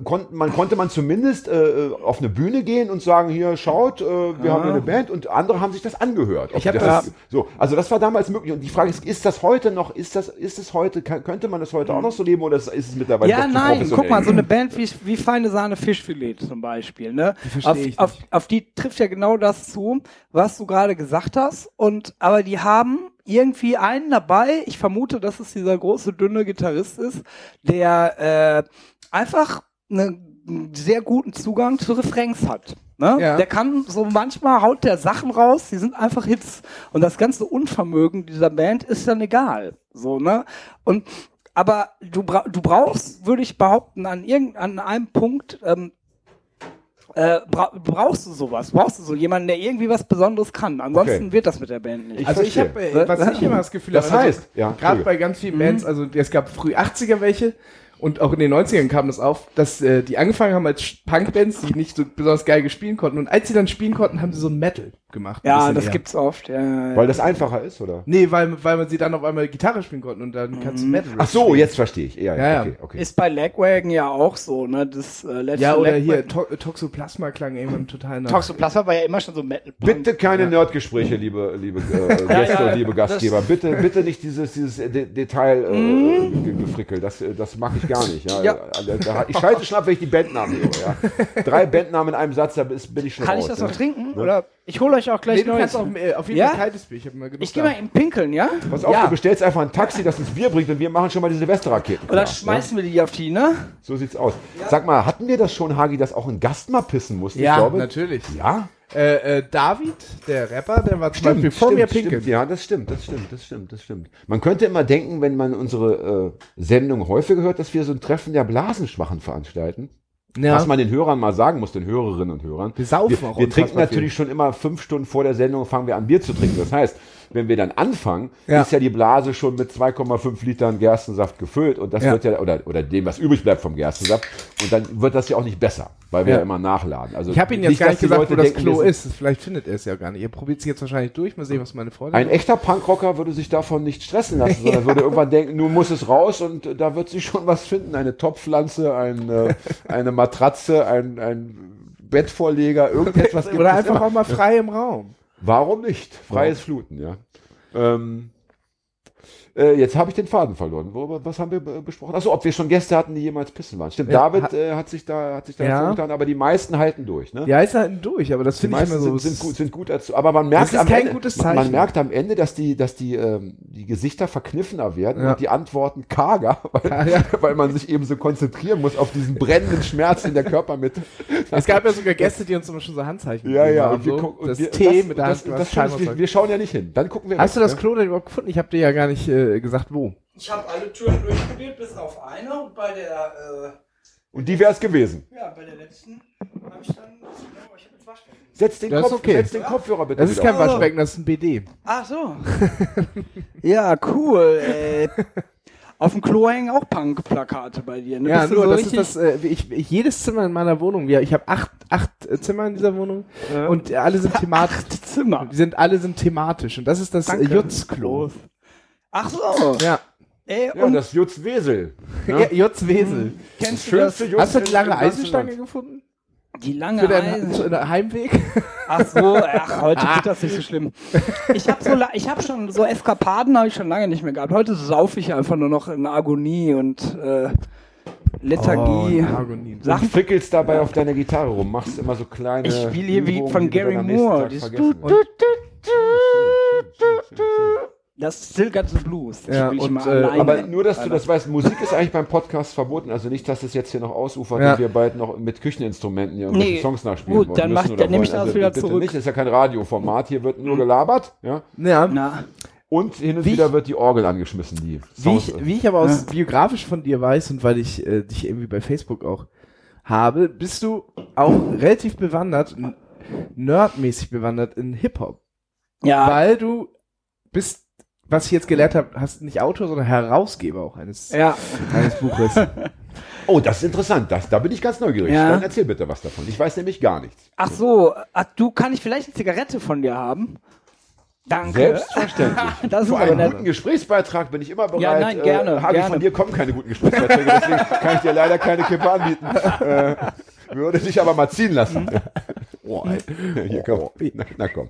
konnte man, konnte man zumindest äh, auf eine Bühne gehen und sagen, hier schaut, äh, wir haben hier eine Band und andere haben sich das angehört. Ich hab das so, also das war damals möglich und die Frage ist, ist das heute noch, ist das, ist es heute, kann, könnte man das heute auch noch so leben oder ist, ist es mittlerweile Ja, nein, guck mal, so eine Band wie, wie Feine Sahne Fischfilet zum Beispiel, ne? Auf, auf, auf die trifft ja genau das zu, was du gerade gesagt hast. Und aber die haben irgendwie einen dabei, ich vermute, dass es dieser große, dünne Gitarrist ist, der äh, einfach einen sehr guten Zugang zu Refrains hat. Ne? Ja. Der kann so manchmal haut der Sachen raus, die sind einfach Hits. Und das ganze Unvermögen dieser Band ist dann egal. So, ne? Und aber du, bra du brauchst, würde ich behaupten, an irgendeinem einem Punkt ähm, äh, bra brauchst du sowas, brauchst du so jemanden, der irgendwie was Besonderes kann. Ansonsten Okay. wird das mit der Band nicht. Ich Also ich habe, äh, was ich immer das Gefühl Das habe, heißt, ja, gerade bei ganz vielen Bands, also es gab früh 80er welche und auch in den 90ern kam das auf, dass äh, die angefangen haben als Punkbands, die nicht so besonders geil spielen konnten. Und als sie dann spielen konnten, haben sie so Metal gemacht. ja, das eher. gibt's oft. Ja, ja, ja. Weil das einfacher ist, oder? Nee, weil, weil man sie dann auf einmal Gitarre spielen konnten und dann kannst du Metal Ach so, jetzt verstehe ich. Ja, Ja, ja. okay, okay. Ist bei Lagwagon ja auch so, ne? Das äh, letzte Ja, oder Lagwagon- hier, to Toxoplasma klang irgendwann total nach. Toxoplasma war ja immer schon so Metal. Bitte keine Nerdgespräche, liebe, liebe äh, <laughs> Gäste ja, und liebe Gastgeber. Bitte, bitte nicht dieses, dieses De Detail äh, ge- gefrickel. Das, äh, das mache ich gar nicht. Ja. Mhm. Ja. Äh, Ich schalte schon ab, wenn ich die Bandnamen höre. Ja. <laughs> Drei Bandnamen in einem Satz, da ist- bin ich schon Kann raus. ich das ja. noch trinken? Oder ich hole euch auch gleich Nee, neues. auch äh, auf jeden Ja? Fall kaltes Bier. Ich Ich gehe mal im Pinkeln, ja? Pass auf, Ja. du bestellst einfach ein Taxi, das uns Bier bringt und wir machen schon mal die Silvesterraketen. Oder klar, schmeißen wir die auf die, ne? Ja? So sieht's aus. Sag mal, hatten wir das schon, Hagi, dass auch ein Gast mal pissen musste? Ja, ich glaube, natürlich. Ja? Äh, äh, David, der Rapper, der war zum Beispiel vor mir pinkeln. Stimmt, ja, das stimmt, das stimmt, das stimmt, das stimmt. Man könnte immer denken, wenn man unsere äh, Sendung häufiger hört, dass wir so ein Treffen der Blasenschwachen veranstalten. Ja. Was man den Hörern mal sagen muss, den Hörerinnen und Hörern. Wir saufen wir, auch wir trinken natürlich schon immer fünf Stunden vor der Sendung, fangen wir an Bier zu trinken. Das heißt, wenn wir dann anfangen, Ja. ist ja die Blase schon mit 2,5 Litern Gerstensaft gefüllt und das Ja. wird ja, oder, oder dem, was übrig bleibt vom Gerstensaft. Und dann wird das ja auch nicht besser, weil wir Ja. immer nachladen. Also Ich habe ihn jetzt gar dass nicht gesagt, Leute wo das denken, Klo ist. Vielleicht findet er es ja gar nicht. Ihr probiert es jetzt wahrscheinlich durch. Mal sehen, was meine Freundin Ein echter Punkrocker würde sich davon nicht stressen lassen, sondern würde <laughs> irgendwann denken, nun muss es raus und da wird sich schon was finden. Eine Topfpflanze, ein, äh, eine Matratze, ein, ein Bettvorleger, irgendetwas <laughs> Oder einfach auch mal frei im Raum. Warum nicht? Freies Fluten, ja. Ähm, äh, jetzt habe ich den Faden verloren. Worüber, was haben wir be- besprochen? Achso, ob wir schon Gäste hatten, die jemals pissen waren. Stimmt, Ja, David hat- äh, hat sich da, hat sich da Ja. getan, aber die meisten halten durch, ne? Ja, ist halt durch, aber das Die finde ich immer meisten so. sind, sind, gut, sind gut dazu. Aber man merkt Das ist am kein Ende, gutes man, man Zeichen. merkt am Ende, dass die, dass die, ähm, die Gesichter verkniffener werden Ja. und die Antworten karger, <laughs> weil, Ja, ja. weil man sich eben so konzentrieren muss auf diesen brennenden Schmerz in der Körpermitte. <laughs> Es gab ja sogar Gäste, die uns immer schon so Handzeichen Ja, ja. Und wir, so. und das wir, Tee das, mit der das, Hand. das, das, wir, wir schauen ja nicht hin. Dann gucken wir Hast du weg, das ne? Klo denn überhaupt gefunden? Ich habe dir ja gar nicht äh, gesagt, wo. Ich habe alle Türen durchprobiert, bis auf eine. Und bei der, Und die wäre es gewesen. äh, ja, bei der letzten habe ich dann, genau, ich habe jetzt Waschbecken. Setz den, Das ist Kopf, okay. setz den Kopfhörer bitte Das ist wieder kein auf. Waschbecken, das ist ein BD. Ach so. <laughs> ja, cool. Äh, auf dem Klo hängen auch Punk-Plakate bei dir. Ne? Ja, Bist du nur so das richtig- ist das, äh, ich, ich, jedes Zimmer in meiner Wohnung, ja, ich habe acht, acht äh, Zimmer in dieser Wohnung und alle sind <laughs> thematisch. Acht Zimmer. Die sind, alle sind thematisch und das ist das äh. Jutzklo. Ach so. Ja. Ey, Ja, und das Jutz Wesel. ja. Jutzwesel. kennst du das? Jutz Hast du die lange Eisenstange gefunden? Die lange Für deinen Eisen. zu- deinen Heimweg? Ach so, ach, heute wird das nicht so schlimm. Ich habe so, ich habe schon so Eskapaden habe ich schon lange nicht mehr gehabt. Heute saufe ich einfach nur noch in Agonie und äh, Lethargie. Oh, Agonie. Du fickelst dabei auf deiner Gitarre rum, machst immer so kleine. Ich spiele hier wie Übungen, von die du Gary Moore. Du, du, du, Das ist Still the Blues. Ja, und, mal äh, Aber nur, dass du das weißt, Musik ist eigentlich beim Podcast verboten. Also nicht, dass es jetzt hier noch ausufert Ja. und wir bald noch mit Kücheninstrumenten hier irgendwelche Nee. Songs nachspielen Gut, wollen dann müssen mach- dann nehm ich das wieder bitte zurück. Nicht, das ist ja kein Radioformat. Hier wird nur gelabert. Ja? Ja. Na, Und hin und Wie wieder ich- wird die Orgel angeschmissen, die Wie ich, wie ich aber aus biografisch von dir weiß und weil ich äh, dich irgendwie bei Facebook auch habe, bist du auch relativ bewandert, nerdmäßig bewandert in Hip-Hop. ja, Weil du bist, was ich jetzt gelernt habe, hast nicht Autor, sondern Herausgeber auch eines, ja. eines Buches. <laughs> oh, das ist interessant. Das, da bin ich ganz neugierig. Ja. Dann erzähl bitte was davon. Ich weiß nämlich gar nichts. Ach so, ach, du kann ich vielleicht eine Zigarette von dir haben? Danke. Selbstverständlich. <laughs> Das ist Für einen nett. guten Gesprächsbeitrag bin ich immer bereit. Ja, nein, gerne, Äh, Hagi, gerne. von dir kommen keine guten Gesprächsbeiträge, deswegen kann ich dir leider keine Kippe anbieten. <laughs> Äh, würde dich aber mal ziehen lassen. Oh. <laughs> Hier, komm. Na, na komm.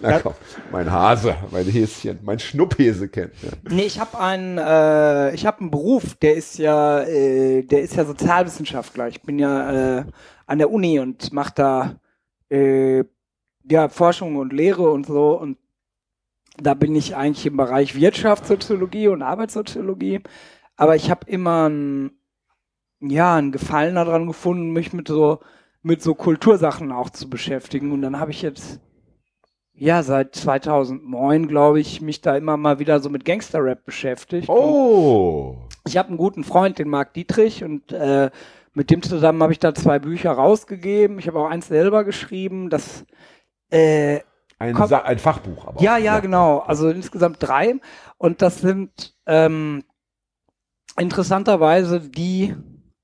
Na komm. Mein Hase, mein Häschen, mein Schnupphäse kennt. Ja. Nee, ich habe einen, äh, ich habe einen Beruf, der ist ja, äh, der ist ja Sozialwissenschaftler. Ich bin ja äh, an der Uni und mache da äh, ja Forschung und Lehre und so und da bin ich eigentlich im Bereich Wirtschaftssoziologie und Arbeitssoziologie. Aber ich habe immer ein, ja, einen Gefallen daran gefunden, mich mit so mit so Kultursachen auch zu beschäftigen. Und dann habe ich jetzt ja seit 2009, glaube ich, mich da immer mal wieder so mit Gangster-Rap beschäftigt. Und Oh. ich habe einen guten Freund, den Marc Dietrich, und äh, mit dem zusammen habe ich da zwei Bücher rausgegeben. Ich habe auch eins selber geschrieben. Das äh, Ein, ein Fachbuch aber. ja, ja, genau. Also insgesamt drei. Und das sind ähm, interessanterweise die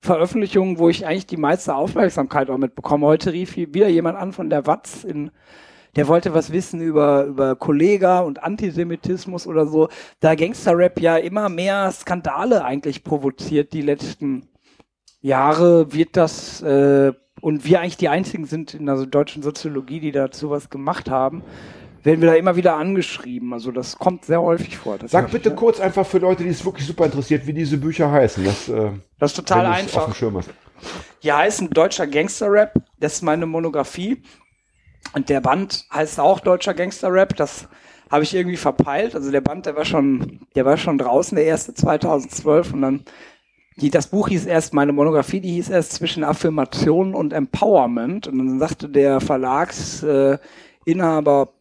Veröffentlichungen, wo ich eigentlich die meiste Aufmerksamkeit auch mitbekomme. Heute rief wieder jemand an von der Watz in der wollte was wissen über, über Kollega und Antisemitismus oder so. Da Gangsterrap ja immer mehr Skandale eigentlich provoziert die letzten Jahre, wird das, äh, und wir eigentlich die einzigen sind in der deutschen Soziologie, die dazu was gemacht haben, werden wir da immer wieder angeschrieben. Also das kommt sehr häufig vor. Sag bitte ja. kurz einfach für Leute, die es wirklich super interessiert, wie diese Bücher heißen. Das, äh, Das ist total einfach. Die heißen Deutscher Gangsterrap. Das ist meine Monographie. Und der Band heißt auch Deutscher Gangsterrap. Das habe ich irgendwie verpeilt. Also der Band, der war schon, der war schon draußen, der erste 2012. Und dann, die, das Buch hieß erst, meine Monographie, die hieß erst zwischen Affirmation und Empowerment. Und dann sagte der Verlagsinhaber, äh, Inhaber,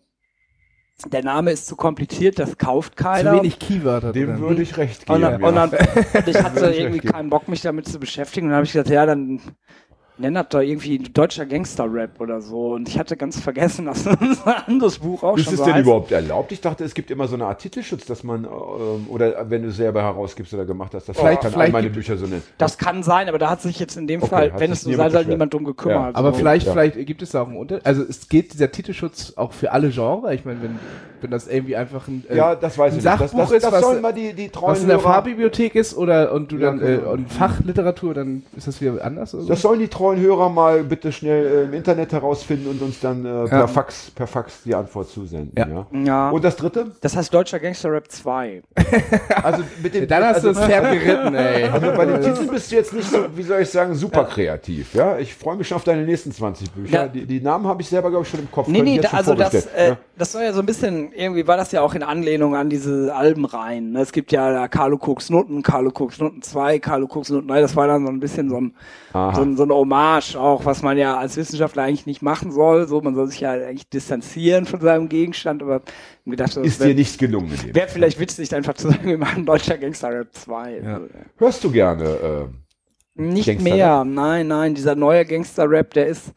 der Name ist zu kompliziert, das kauft Zu keiner. wenig Keywörter Dem drin. würde ich recht Und geben. dann, ja. und dann, und ich <laughs> hatte irgendwie keinen Bock, mich damit zu beschäftigen. Und dann habe ich gesagt, ja, dann nenn das doch irgendwie deutscher Gangster-Rap oder so. Und ich hatte ganz vergessen, <laughs> dass ein anderes Buch auch ist schon es so denn heißt. überhaupt erlaubt? Ich dachte, es gibt immer so eine Art Titelschutz, dass man, ähm, oder wenn du selber herausgibst oder gemacht hast, dass Vielleicht- man vielleicht meine Bücher so nennt. Das kann sein, aber da hat sich jetzt in dem Okay, Fall, wenn es so soll, beschwert. niemand drum gekümmert. Aber so. vielleicht, ja. vielleicht gibt es da auch einen Unterschied. Also es geht dieser Titelschutz auch für alle Genres. Ich meine, wenn, wenn das irgendwie einfach ein, äh, ja, das weiß ein ich nicht. Das, Sachbuch das, ist, das was, sollen mal die, die treuen was in der Fahrbibliothek ist oder und du Ja, dann äh, genau. und Fachliteratur, dann ist das wieder anders. Oder so? das sollen die treuen Hörer mal bitte schnell äh, im Internet herausfinden und uns dann äh, per, Ja. Fax, per Fax die Antwort zusenden. Ja. Ja. ja, Und das dritte? das heißt Deutscher Gangster-Rap 2. <laughs> Also mit dem dann hast du also, das Pferd geritten, ey. <laughs> Also bei den Titeln bist du jetzt nicht so, wie soll ich sagen, super kreativ. Ja, ich freue mich schon auf deine nächsten 20 Bücher. Ja. Die, die Namen habe ich selber, glaube ich, schon im Kopf. Nee, nee, da, also das, äh, das soll ja so ein bisschen, irgendwie war das ja auch in Anlehnung an diese Albenreihen. ne? Es gibt ja da Carlo Cooks Noten, Carlo Cooks Noten 2, Carlo Cooks Noten 3, das war dann so ein bisschen so ein, so ein, so ein Hommage auch, was man ja als Wissenschaftler eigentlich nicht machen soll. So, man soll sich ja eigentlich distanzieren von seinem Gegenstand, aber gedacht, Ist wäre dir nicht gelungen. in dem wär vielleicht witzig, einfach zu sagen, wir machen Deutscher Gangster Rap 2. Ja. Hörst du gerne? Äh, Nicht Gangster-Rap? mehr, nein, nein, dieser neue Gangster-Rap, der ist,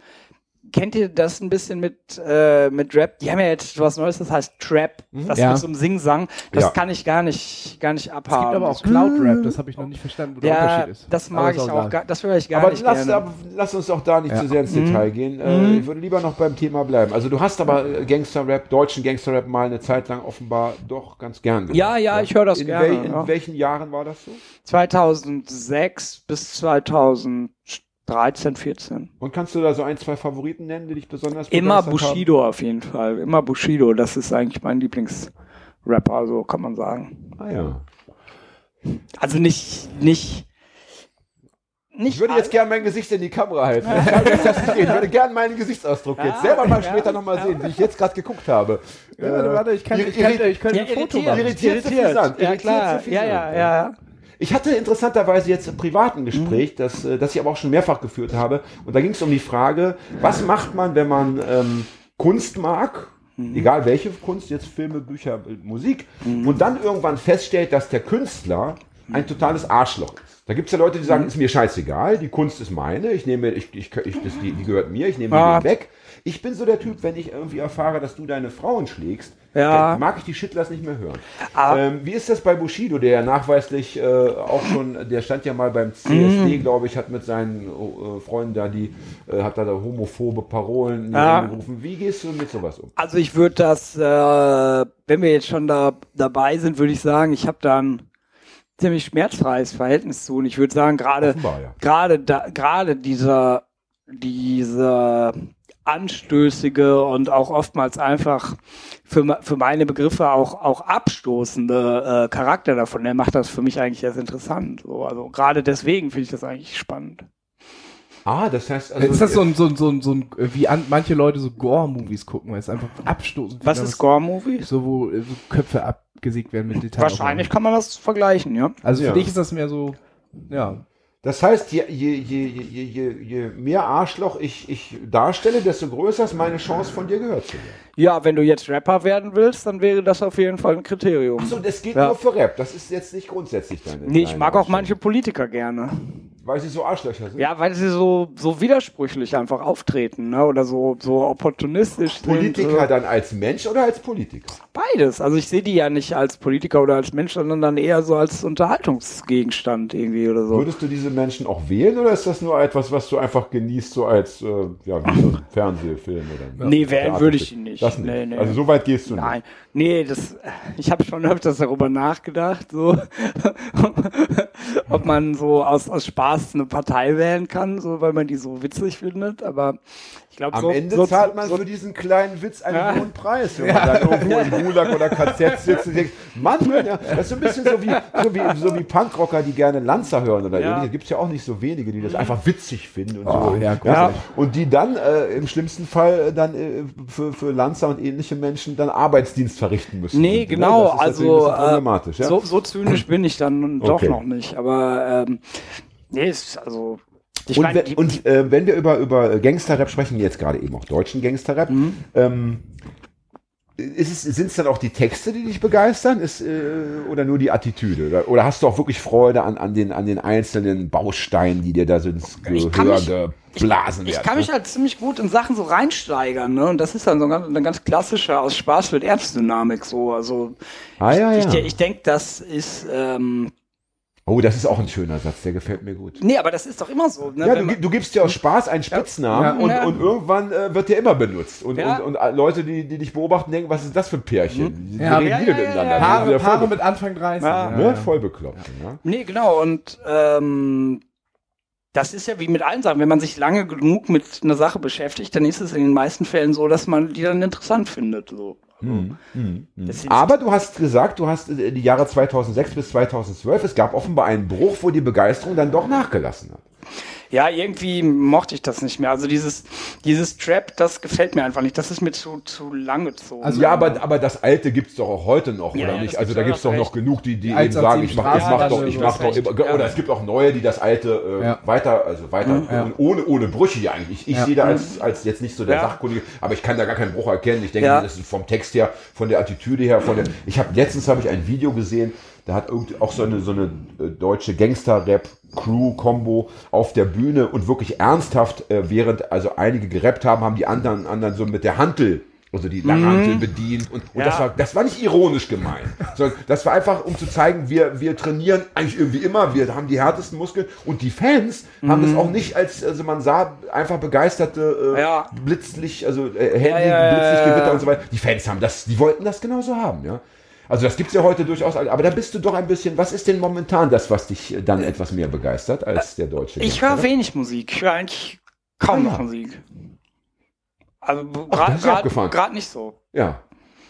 kennt ihr das ein bisschen mit, äh, mit Rap? Die haben ja jetzt was Neues, das heißt Trap, das Ja. mit so einem Sing-Sang, das Ja. kann ich gar nicht, gar nicht Es abhaben. gibt aber auch Cloud-Rap, das habe ich noch nicht verstanden, wo der ja, Unterschied ist. das mag ich auch, gar, das höre ich gar aber nicht lass, gerne. aber lass uns auch da nicht Ja. zu sehr ins Mhm. Detail gehen. Äh, Ich würde lieber noch beim Thema bleiben. Also du hast aber äh, Gangster-Rap, deutschen Gangster-Rap mal eine Zeit lang offenbar doch ganz gern gehört. Ja, ja, ich höre das in gerne, Wel in ja. welchen Jahren war das so? 2006 bis 2013, 14. Und kannst du da so ein, zwei Favoriten nennen, die dich besonders Immer begeistert haben? Bushido auf jeden Fall, immer Bushido, das ist eigentlich mein Lieblingsrapper, so kann man sagen. Ah ja. Also nicht, nicht, nicht Ich würde jetzt gerne mein Gesicht in die Kamera halten. Ich kann jetzt das nicht sehen. Ich würde gerne meinen Gesichtsausdruck jetzt selber mal später nochmal sehen, wie ich jetzt gerade geguckt habe. Ja, warte, warte, ich kann, ich kann, irri- ich kann Ja, ein Foto irritiert, machen. Irritiert zu Fisant, Ja, irritiert klar. Ja, ja, ja. Ich hatte interessanterweise jetzt im privaten Gespräch, das, äh, das ich aber auch schon mehrfach geführt habe, und da ging es um die Frage, was macht man, wenn man ähm, Kunst mag, egal welche Kunst, jetzt Filme, Bücher, äh, Musik, und dann irgendwann feststellt, dass der Künstler ein totales Arschloch ist. Da gibt es ja Leute, die sagen, ist mir scheißegal, die Kunst ist meine, ich nehme, ich, ich, ich, das, die, die gehört mir, ich nehme Ah. die weg. Ich bin so der Typ, wenn ich irgendwie erfahre, dass du deine Frauen schlägst, Ja. dann mag ich die Shitlers nicht mehr hören. Aber- ähm, wie ist das bei Bushido, der ja nachweislich äh, auch schon, der stand ja mal beim. CSD, glaube ich, hat mit seinen äh, Freunden da die, äh, hat da, da homophobe Parolen Ja. Gerufen. Wie gehst du mit sowas um? Also ich würde das, äh, wenn wir jetzt schon da dabei sind, würde ich sagen, ich habe da ein ziemlich schmerzfreies Verhältnis zu. Und ich würde sagen, gerade ja. gerade da, gerade dieser dieser anstößige und auch oftmals einfach für, für meine Begriffe auch, auch abstoßende äh, Charakter davon, der macht das für mich eigentlich erst interessant. So, also gerade deswegen finde ich das eigentlich spannend. Ah, das heißt, also, ist das so ein, so ein, so ein, so ein wie an, manche Leute so Gore-Movies gucken, weil es einfach abstoßend Was ist Gore-Movie? So, wo so Köpfe abgesägt werden mit Detail. Wahrscheinlich kann man das vergleichen, ja. Also für Ja. dich ist das mehr so, ja. Das heißt, je, je, je, je, mehr Arschloch ich, ich darstelle, desto größer ist meine Chance, von dir gehört zu werden. Ja, wenn du jetzt Rapper werden willst, dann wäre das auf jeden Fall ein Kriterium. Achso, das geht Ja. nur für Rap. Das ist jetzt nicht grundsätzlich deine. Nee, ich mag auch manche Politiker gerne. Weil sie so Arschlöcher sind. Ja, weil sie so, so widersprüchlich einfach auftreten, ne? Oder so, so opportunistisch Politiker sind. äh, dann als Mensch oder als Politiker? Beides. Also ich sehe die ja nicht als Politiker oder als Mensch, sondern dann eher so als Unterhaltungsgegenstand irgendwie oder so. Würdest du diese Menschen auch wählen oder ist das nur etwas, was du einfach genießt, so als äh, ja, wie so ein Fernsehfilm oder Nee, wählen würde ich ihn nicht. Das nicht. Nee, nee. Also so weit gehst du Nein, nee, das, ich habe schon öfters darüber nachgedacht, so, <laughs> ob man so aus, aus Spaß eine Partei wählen kann, so, weil man die so witzig findet, aber ich glaube, Am so, Ende so, zahlt man so, für diesen kleinen Witz einen Ja. hohen Preis, wenn <laughs> man dann irgendwo im Gulag oder KZ sitzt und denkt, Mann, ja, das ist so ein bisschen so wie, so wie, so wie Punkrocker, die gerne Lanzer hören oder Ja. ähnliches. Gibt es ja auch nicht so wenige, die das einfach witzig finden und Oh, so. ja, ja. Und die dann äh, im schlimmsten Fall dann äh, für, für Lanzer und ähnliche Menschen dann Arbeitsdienst verrichten müssen. Nee, Und, genau, Das ist natürlich ein also problematisch, äh, ja. so, so zynisch bin ich dann doch Okay. noch nicht, aber ähm, nee, ist also ich Und, meine, wenn, die- und äh, wenn wir über, über Gangsterrap sprechen, jetzt gerade eben auch deutschen Gangsterrap, Mhm. ähm, sind es dann auch die Texte, die dich begeistern, ist, äh, oder nur die Attitüde? Oder, oder hast du auch wirklich Freude an, an, den, an den einzelnen Bausteinen, die dir da so ins Ich kann Gehör mich- geblasen werden? Ich kann mich ne? halt ziemlich gut in Sachen so reinsteigern, ne? Und das ist dann so ganz, eine ganz klassische aus Spaß wird Ernstdynamik so. Also Ah, ja, ich, ja. ich, ich denke, das ist ähm, Oh, das ist auch ein schöner Satz, der gefällt mir gut. nee, aber das ist doch immer so. Ne? Ja, du, du gibst dir aus Spaß einen Spitznamen Ja. und, Ja. und irgendwann äh, wird der immer benutzt. Und, Ja. und, und Leute, die, die dich beobachten, denken, was ist das für ein Pärchen? Die, die Ja, reden ja, wieder miteinander. Paare, Paare mit Anfang 30. Ja. ne? voll bekloppt. Ja. Nee, genau. Und ähm, das ist ja wie mit allen Sachen. Wenn man sich lange genug mit einer Sache beschäftigt, dann ist es in den meisten Fällen so, dass man die dann interessant findet. So. Das ist- Aber du hast gesagt, du hast äh, die Jahre 2006 bis 2012, es gab offenbar einen Bruch, wo die Begeisterung dann doch nachgelassen hat. Ja, irgendwie mochte ich das nicht mehr. Also dieses, dieses Trap, das gefällt mir einfach nicht. Das ist mir zu, zu lang gezogen. Also- ja, aber, aber das Alte gibt's doch auch heute noch, Ja, oder ja, nicht? Also da gibt's doch noch genug, die, die Die eben sagen, ich mach, ich mach doch, ich mach doch immer, oder es gibt auch neue, die das Alte äh, Ja. weiter, also weiter, Ja. ohne, ohne Brüche ja eigentlich. Ich, ich Ja. sehe da als, als jetzt nicht so der Ja. Sachkundige, aber ich kann da gar keinen Bruch erkennen. Ich denke, Ja. das ist vom Text her, von der Attitüde her, von der, ich habe letztens habe ich ein Video gesehen, da hat irgendwie auch so eine, so eine äh, deutsche Gangster-Rap-Crew-Kombo auf der Bühne und wirklich ernsthaft, äh, während also einige gerappt haben, haben die anderen, anderen so mit der Hantel, also die Langhantel bedient und, und Mhm. Ja. das war, das war nicht ironisch gemeint, <laughs> sondern das war einfach, um zu zeigen, wir, wir trainieren eigentlich irgendwie immer, wir haben die härtesten Muskeln und die Fans haben das auch nicht als, also man sah einfach begeisterte, äh, Ja. Blitzlicht, also äh, Handy, Ja, Blitzlichtgewitter ja. und so weiter. Die Fans haben das, die wollten das genauso haben, ja. Also das gibt's ja heute durchaus, aber da bist du doch ein bisschen, was ist denn momentan das, was dich äh, dann etwas mehr begeistert als der deutsche? ich höre wenig Musik. Ich höre eigentlich kaum Ah, noch ja. Musik. Also gerade nicht so. Ja.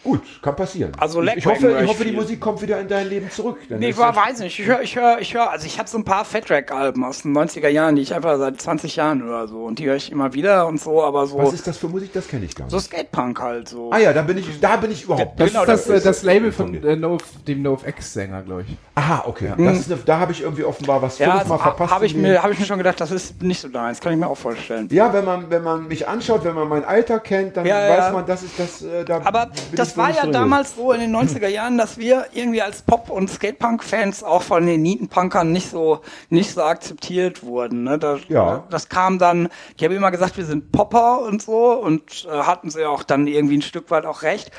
Gut, kann passieren. Also ich, ich hoffe, ich hoffe die. Musik kommt wieder in dein Leben zurück. Dann Nee, ich war, das- weiß nicht. Ich höre, ich höre, ich höre, also ich habe so ein paar Fatrack-Alben aus den 90er Jahren, die ich einfach seit 20 Jahren höre so und die höre ich immer wieder und so, aber so Was ist das für Musik? Das kenne ich gar nicht. so Skatepunk halt so. ah ja, da bin ich, da bin ich überhaupt. Das Genau, ist das, das ist- das Label von äh, no, dem NoFX-Sänger, glaube ich. Aha, okay. Das ist eine, da habe ich irgendwie offenbar was ja, fünfmal also, verpasst. habe ich mir, habe ich mir schon gedacht, das ist nicht so deins, kann ich mir auch vorstellen. Ja, wenn man, wenn man mich anschaut, wenn man mein Alter kennt, dann Ja, weiß ja. man, das ist das, äh, da Aber bin das ich war ja damals so in den 90er Jahren, dass wir irgendwie als Pop- und Skatepunk-Fans auch von den Nietenpunkern nicht so, nicht so akzeptiert wurden. Ne? Das, Ja. das kam dann, die haben immer gesagt, wir sind Popper und so und äh, hatten sie auch dann irgendwie ein Stück weit auch recht.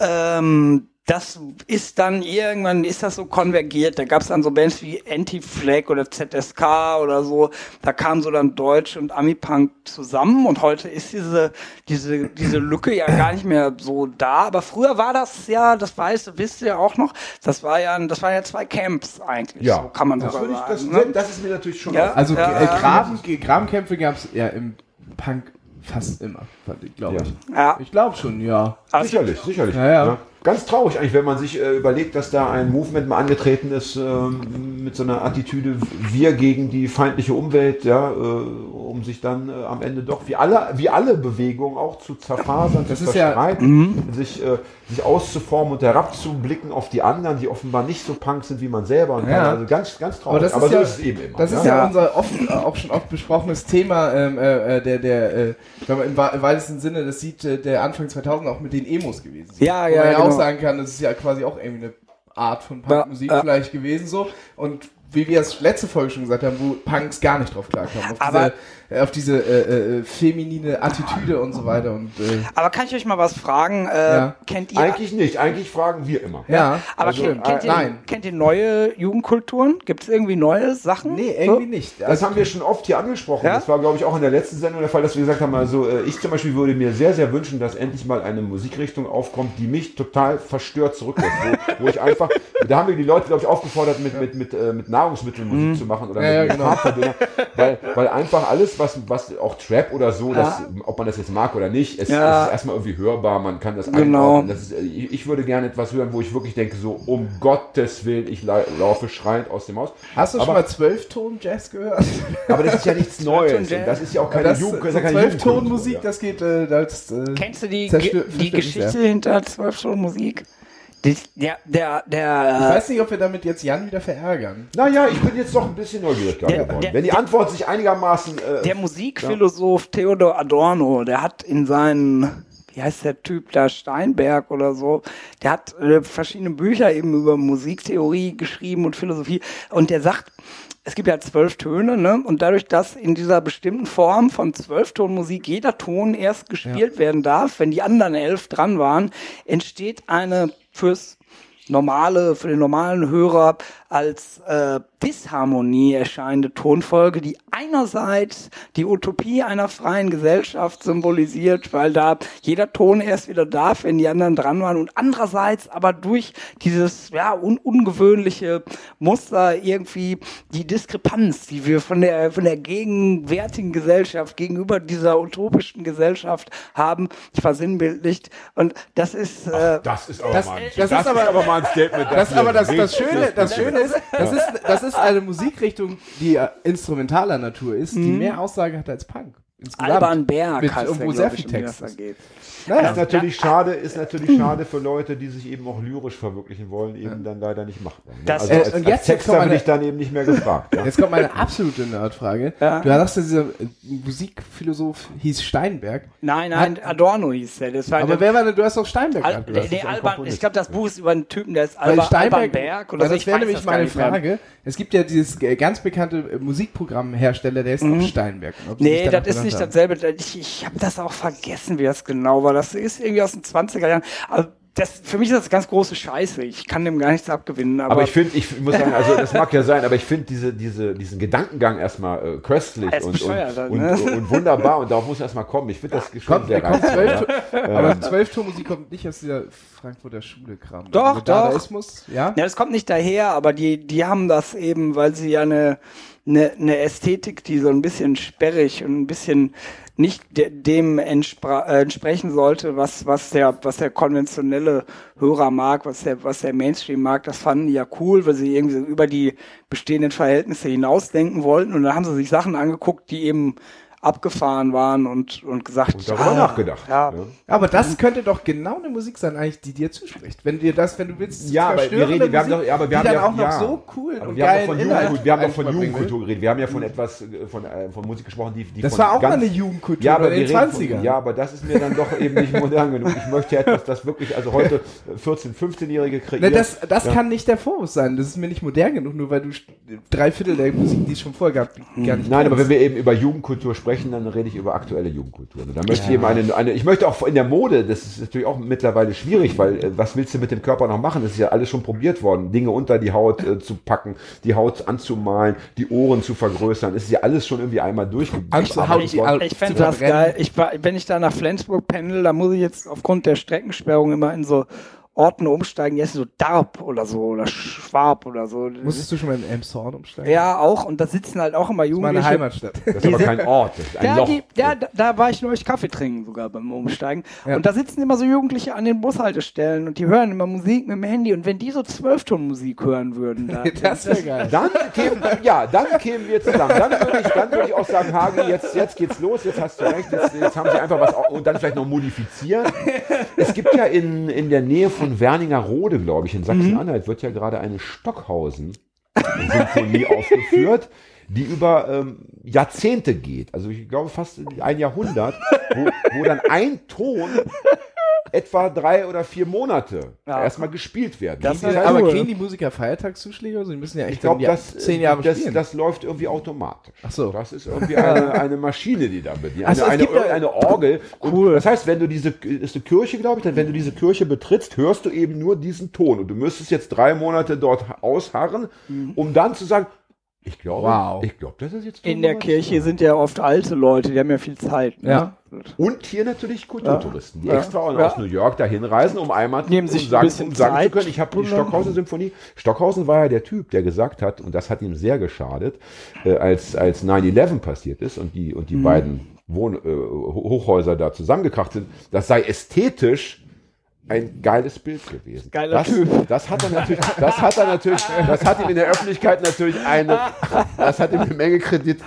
Ähm, das ist dann irgendwann, ist das so konvergiert. Da gab es dann so Bands wie Anti-Flag oder ZSK oder so. Da kamen so dann Deutsch und Ami-Punk zusammen und heute ist diese, diese, diese Lücke ja gar nicht mehr so da. Aber früher war das ja, das weißt, wisst ihr auch noch, das war ja, das waren ja zwei Camps eigentlich. Ja, so kann man das, sogar würde ich, das, sagen. ne? das ist mir natürlich schon Ja. Also Ja, äh, ja. Graben, Grabenkämpfe gab es ja im Punk fast immer, glaube Ja. ich. Ja. Ich glaube schon, ja. Also- Sicherlich, sicherlich. Ja, ja. Ne? Ganz traurig eigentlich, wenn man sich äh, überlegt, dass da ein Movement mal angetreten ist ähm, mit so einer Attitüde, wir gegen die feindliche Umwelt, ja, äh, um sich dann äh, am Ende doch wie alle, wie alle Bewegungen auch zu zerfasern, Das zu ist ja- verstreiten, sich, äh, sich auszuformen und herabzublicken auf die anderen, die offenbar nicht so punk sind wie man selber. Und Ja. Also ganz, ganz Aber traurig. das Aber ist so ja, ist es eben immer. das ist ja. ja, Ja. unser oft, äh, auch schon oft besprochenes Thema, ähm, äh, äh, der, der, äh, ich glaube im, weitesten Sinne, das sieht äh, der Anfang 2000 auch mit den Emos gewesen. So. Ja, Wo ja, man ja auch genau. sagen kann, das ist ja quasi auch irgendwie eine Art von Punkmusik Ja, ja. vielleicht gewesen so und wie wir es letzte Folge schon gesagt haben, wo Punks gar nicht drauf klarkamen, auf Aber- diese, auf diese äh, äh, feminine Attitüde und so weiter und äh, Aber kann ich euch mal was fragen? Äh, Ja. Kennt ihr Eigentlich nicht, eigentlich fragen wir immer. ja, Aber also, kennt, kennt, äh, ihr, nein, kennt ihr neue Jugendkulturen? Gibt es irgendwie neue Sachen? nee, irgendwie nicht. Das Also, haben wir schon oft hier angesprochen. Ja? Das war, glaube ich, auch in der letzten Sendung der Fall, dass wir gesagt haben, also äh, ich zum Beispiel würde mir sehr, sehr wünschen, dass endlich mal eine Musikrichtung aufkommt, die mich total verstört zurücklässt. Wo, wo ich einfach, da haben wir die Leute, glaube ich, aufgefordert, mit, mit, mit, äh, mit Nahrungsmitteln Musik zu machen oder Mhm. Ja, ja, mit, genau. mit Farbverdünner, weil, weil einfach alles, was, was auch Trap oder so, das, ob man das jetzt mag oder nicht, es, Ja. es ist erstmal irgendwie hörbar, man kann das Genau. einordnen. Das ist, äh, ich, ich würde gerne etwas hören, wo ich wirklich denke, so um Gottes Willen, ich la laufe schreiend aus dem Haus. hast du schon aber- mal Zwölfton-Jazz gehört? Aber das ist ja nichts <laughs> Neues. Das ist ja auch keine ja Zwölftonmusik, das geht, äh, das, äh, Kennst du die, die Geschichte hinter zwölf Die, der, der, Ich der, weiß nicht, ob wir damit jetzt Jan wieder verärgern. ja. Naja, ich bin jetzt doch ein bisschen neugierig Der- geworden. der- Wenn die Antwort sich einigermaßen. Äh, der Musikphilosoph Theodor Adorno, der hat in seinen, wie heißt der Typ da, Steinberg oder so, der hat äh, verschiedene Bücher eben über Musiktheorie geschrieben und Philosophie und der sagt, es gibt ja zwölf Töne, ne? Und dadurch, dass in dieser bestimmten Form von Zwölftonmusik jeder Ton erst gespielt werden darf, wenn die anderen elf dran waren, entsteht eine fürs normale, für den normalen Hörer als äh, Disharmonie erscheinende Tonfolge, die einerseits die Utopie einer freien Gesellschaft symbolisiert, weil da jeder Ton erst wieder darf, wenn die anderen dran waren, und andererseits aber durch dieses ja un ungewöhnliche Muster irgendwie die Diskrepanz, die wir von der von der gegenwärtigen Gesellschaft gegenüber dieser utopischen Gesellschaft haben, versinnbildlicht. Und das ist äh, das ist aber, Das- mal, das ist aber- mal ein Statement. Das, aber das, das, Schöne, das Schöne ist, das ist, das ist eine Musikrichtung, die äh, instrumentaler Natur ist, die mehr Aussage hat als Punk. Insgesamt. Alban Berg Mit, heißt um, der, wo sehr glaub viel ich, um Text das ist. da geht. Naja, Ist natürlich schade, ist natürlich schade für Leute, die sich eben auch lyrisch verwirklichen wollen, eben dann leider nicht machbar. ne? Das- also Äh, als, und als jetzt- jetzt Texter kommt bin meine- ich dann eben nicht mehr gefragt. Ja? Jetzt kommt meine absolute Nerdfrage. Ja. Du hast ja dieser äh, Musikphilosoph hieß Steinberg. Nein, nein, Adorno hieß der. Das war Aber der, wer war denn, du hast doch Steinberg Al ist ein Alban, ich glaube, das Buch ist über einen Typen, der ist Alba, Steinberg, Alban Berg oder so. das Ich wäre nämlich meine nicht. Frage. Es gibt ja dieses äh, ganz bekannte äh, Musikprogrammhersteller, der ist auch Steinberg. Mhm. Nee, danach das ist benannt nicht haben. dasselbe. Ich, ich habe das auch vergessen, wie das genau war. Das ist irgendwie aus den 20er Jahren. Also das, für mich ist das ganz große Scheiße. Ich kann dem gar nichts abgewinnen. Aber, Aber ich finde, ich muss sagen, also das mag ja sein, aber ich finde diese, diese, diesen Gedankengang erstmal äh, köstlich Er ist und, und, ne? und, und wunderbar und darauf muss erstmal kommen. Ich finde das schon Kommt, sehr kommt reizvoll, ja. aber Zwölftonmusik kommt nicht aus dieser Frankfurter Schule-Kram. Doch, Mit doch. Dadaismus, ja? ja, das kommt nicht daher, aber die, die haben das eben, weil sie ja eine, eine, eine Ästhetik, die so ein bisschen sperrig und ein bisschen nicht de dem äh, entsprechen sollte, was, was, der, was der konventionelle Hörer mag, was der, was der Mainstream mag. Das fanden die ja cool, weil sie irgendwie so über die bestehenden Verhältnisse hinausdenken wollten. Und dann haben sie sich Sachen angeguckt, die eben abgefahren waren und, und gesagt, Und darüber nachgedacht. Ja, Ja. Aber das könnte doch genau eine Musik sein, eigentlich, die dir zuspricht. Wenn dir das, wenn du willst, Ja, aber wir reden, wir haben Musik, doch, ja, aber wir die haben dann ja, auch noch ja. so cool aber und wir haben geil doch von, Inhalt wir haben doch von. Jugendkultur geredet. Wir haben ja von etwas, äh, von, äh, von Musik gesprochen, die, die Das von war auch ganz, mal eine Jugendkultur ja, aber in den wir reden 20ern. Von, ja, aber das ist mir dann doch eben nicht modern genug. Ich möchte etwas, das wirklich, also heute 14-, 15-Jährige kreieren. Ne, das das Ja. kann nicht der Vorwurf sein. Das ist mir nicht modern genug, nur weil du drei Viertel der Musik, die es schon vorher gab, gar nicht Nein, aber wenn kennst. wir eben über Jugendkultur sprechen, dann rede ich über aktuelle Jugendkultur. Und da möchte ich eben eine, eine, ich möchte auch in der Mode, das ist natürlich auch mittlerweile schwierig, weil äh, was willst du mit dem Körper noch machen? Das ist ja alles schon probiert worden, Dinge unter die Haut äh, zu packen, die Haut anzumalen, die Ohren zu vergrößern. Das ist ja alles schon irgendwie einmal durchgearbeitet Ich, ich zu fände das geil. Ich, wenn ich da nach Flensburg pendel, da muss ich jetzt aufgrund der Streckensperrung immer in so Orten umsteigen, jetzt so Darb oder so oder Schwab oder so. Musstest du schon mal in Elmshorn umsteigen? ja, auch. Und da sitzen halt auch immer Das ist meine Jugendliche. Heimatstadt. Das ist aber kein Ort, das ist ein Ja, Loch. die, ja da, da war ich neulich Kaffee trinken sogar beim Umsteigen. Ja. Und da sitzen immer so Jugendliche an den Bushaltestellen und die hören immer Musik mit dem Handy. Und wenn die so Zwölftonmusik hören würden, da, <laughs> Das wäre geil. Dann kämen, ja, dann kämen wir zusammen. Dann würde ich, dann würde ich auch sagen, Hagen, jetzt, jetzt geht's los, jetzt hast du recht, jetzt, jetzt haben sie einfach was und dann vielleicht noch modifizieren. Es gibt ja in, in der Nähe von Werningerode, glaube ich, in Sachsen-Anhalt, wird ja gerade eine Stockhausen-Symphonie <laughs> aufgeführt, die über ähm, Jahrzehnte geht. Also ich glaube fast ein Jahrhundert, wo, wo dann ein Ton etwa drei oder vier Monate Ja. erstmal gespielt werden. Das heißt, aber cool. kriegen die Musiker Feiertagszuschläge? Also die müssen ja echt ich glaube, dann das, zehn Jahre das, spielen. das läuft irgendwie automatisch. Ach so. Das ist irgendwie eine, eine Maschine, die da bedient. Eine, Also es eine, gibt ja- eine Orgel. Und Das heißt, wenn du diese, ist eine Kirche, glaube ich, dann, wenn du diese Kirche betrittst, hörst du eben nur diesen Ton. Und du müsstest jetzt drei Monate dort ausharren, um dann zu sagen, ich glaube, Wow. ich glaube, das ist jetzt in der Kirche sind ja oft alte Leute, die haben ja viel Zeit. Ne? Ja. Und hier natürlich Kulturtouristen, die Ja. extra Ja. aus New York dahin reisen, um einmal Nehmen um sich ein sagen, bisschen um sagen zu können, ich habe die Stockhausen-Symphonie. Stockhausen war ja der Typ, der gesagt hat, und das hat ihm sehr geschadet, äh, als, als 9-11 passiert ist und die, und die Mhm. beiden Wohn äh, Ho- Hochhäuser da zusammengekracht sind, das sei ästhetisch ein geiles Bild gewesen. Geiler das, Typ. Das hat er natürlich, das hat er natürlich, das hat ihm in der Öffentlichkeit natürlich eine, das hat ihm eine Menge Kredit,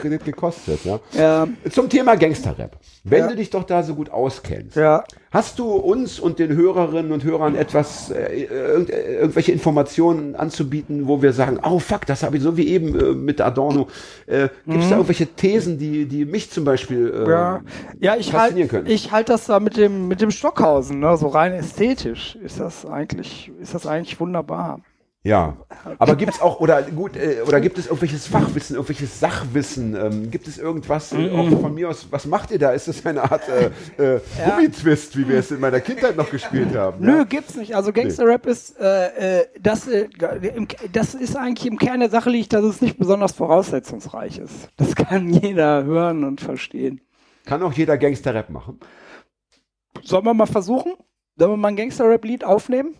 Kredit gekostet. Ja. Ja, Zum Thema Gangsterrap. Wenn Ja. du dich doch da so gut auskennst, ja. Hast du uns und den Hörerinnen und Hörern etwas, äh, irgend, irgendwelche Informationen anzubieten, wo wir sagen, oh fuck, das habe ich so wie eben äh, mit Adorno. Äh, Gibt es da irgendwelche Thesen, die, die mich zum Beispiel äh, Mhm. Ja, ja ich halte faszinieren können? ich halt das da mit dem, mit dem Stockhausen, ne? so rein ästhetisch ist das eigentlich, ist das eigentlich wunderbar. Ja, aber gibt es auch, oder gut, äh, oder gibt es irgendwelches Fachwissen, irgendwelches Sachwissen? Ähm, gibt es irgendwas, äh, auch von mir aus, was macht ihr da? Ist das eine Art äh, äh, Gummitwist, wie wir es in meiner Kindheit noch gespielt haben? Nö, ja? gibt's nicht. Also Gangster-Rap ist, äh, äh, das, im, das ist eigentlich im Kern der Sache liegt, dass es nicht besonders voraussetzungsreich ist. Das kann <laughs> jeder hören und verstehen. Kann auch jeder Gangster-Rap machen? Sollen wir mal versuchen? Sollen wir mal ein Gangster-Rap-Lied aufnehmen?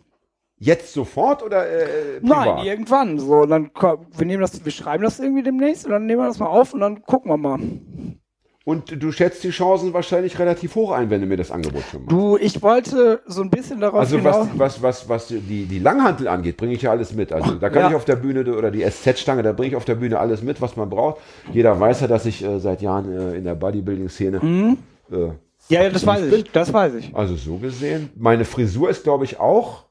Jetzt sofort oder äh, privat? Nein, irgendwann. So, dann wir nehmen das, wir schreiben das irgendwie demnächst und dann nehmen wir das mal auf und dann gucken wir mal. Und du schätzt die Chancen wahrscheinlich relativ hoch ein, wenn du mir das Angebot schon machst. Du, ich wollte so ein bisschen darauf Also was, was, was, was die, die Langhantel angeht, bringe ich ja alles mit. Also da kann ja. ich auf der Bühne oder die SZ-Stange, da bringe ich auf der Bühne alles mit, was man braucht. Jeder weiß ja, dass ich äh, seit Jahren äh, in der Bodybuilding-Szene Mhm. äh, ja, ja, das weiß ich. Das weiß ich. Also so gesehen. Meine Frisur ist, glaube ich, auch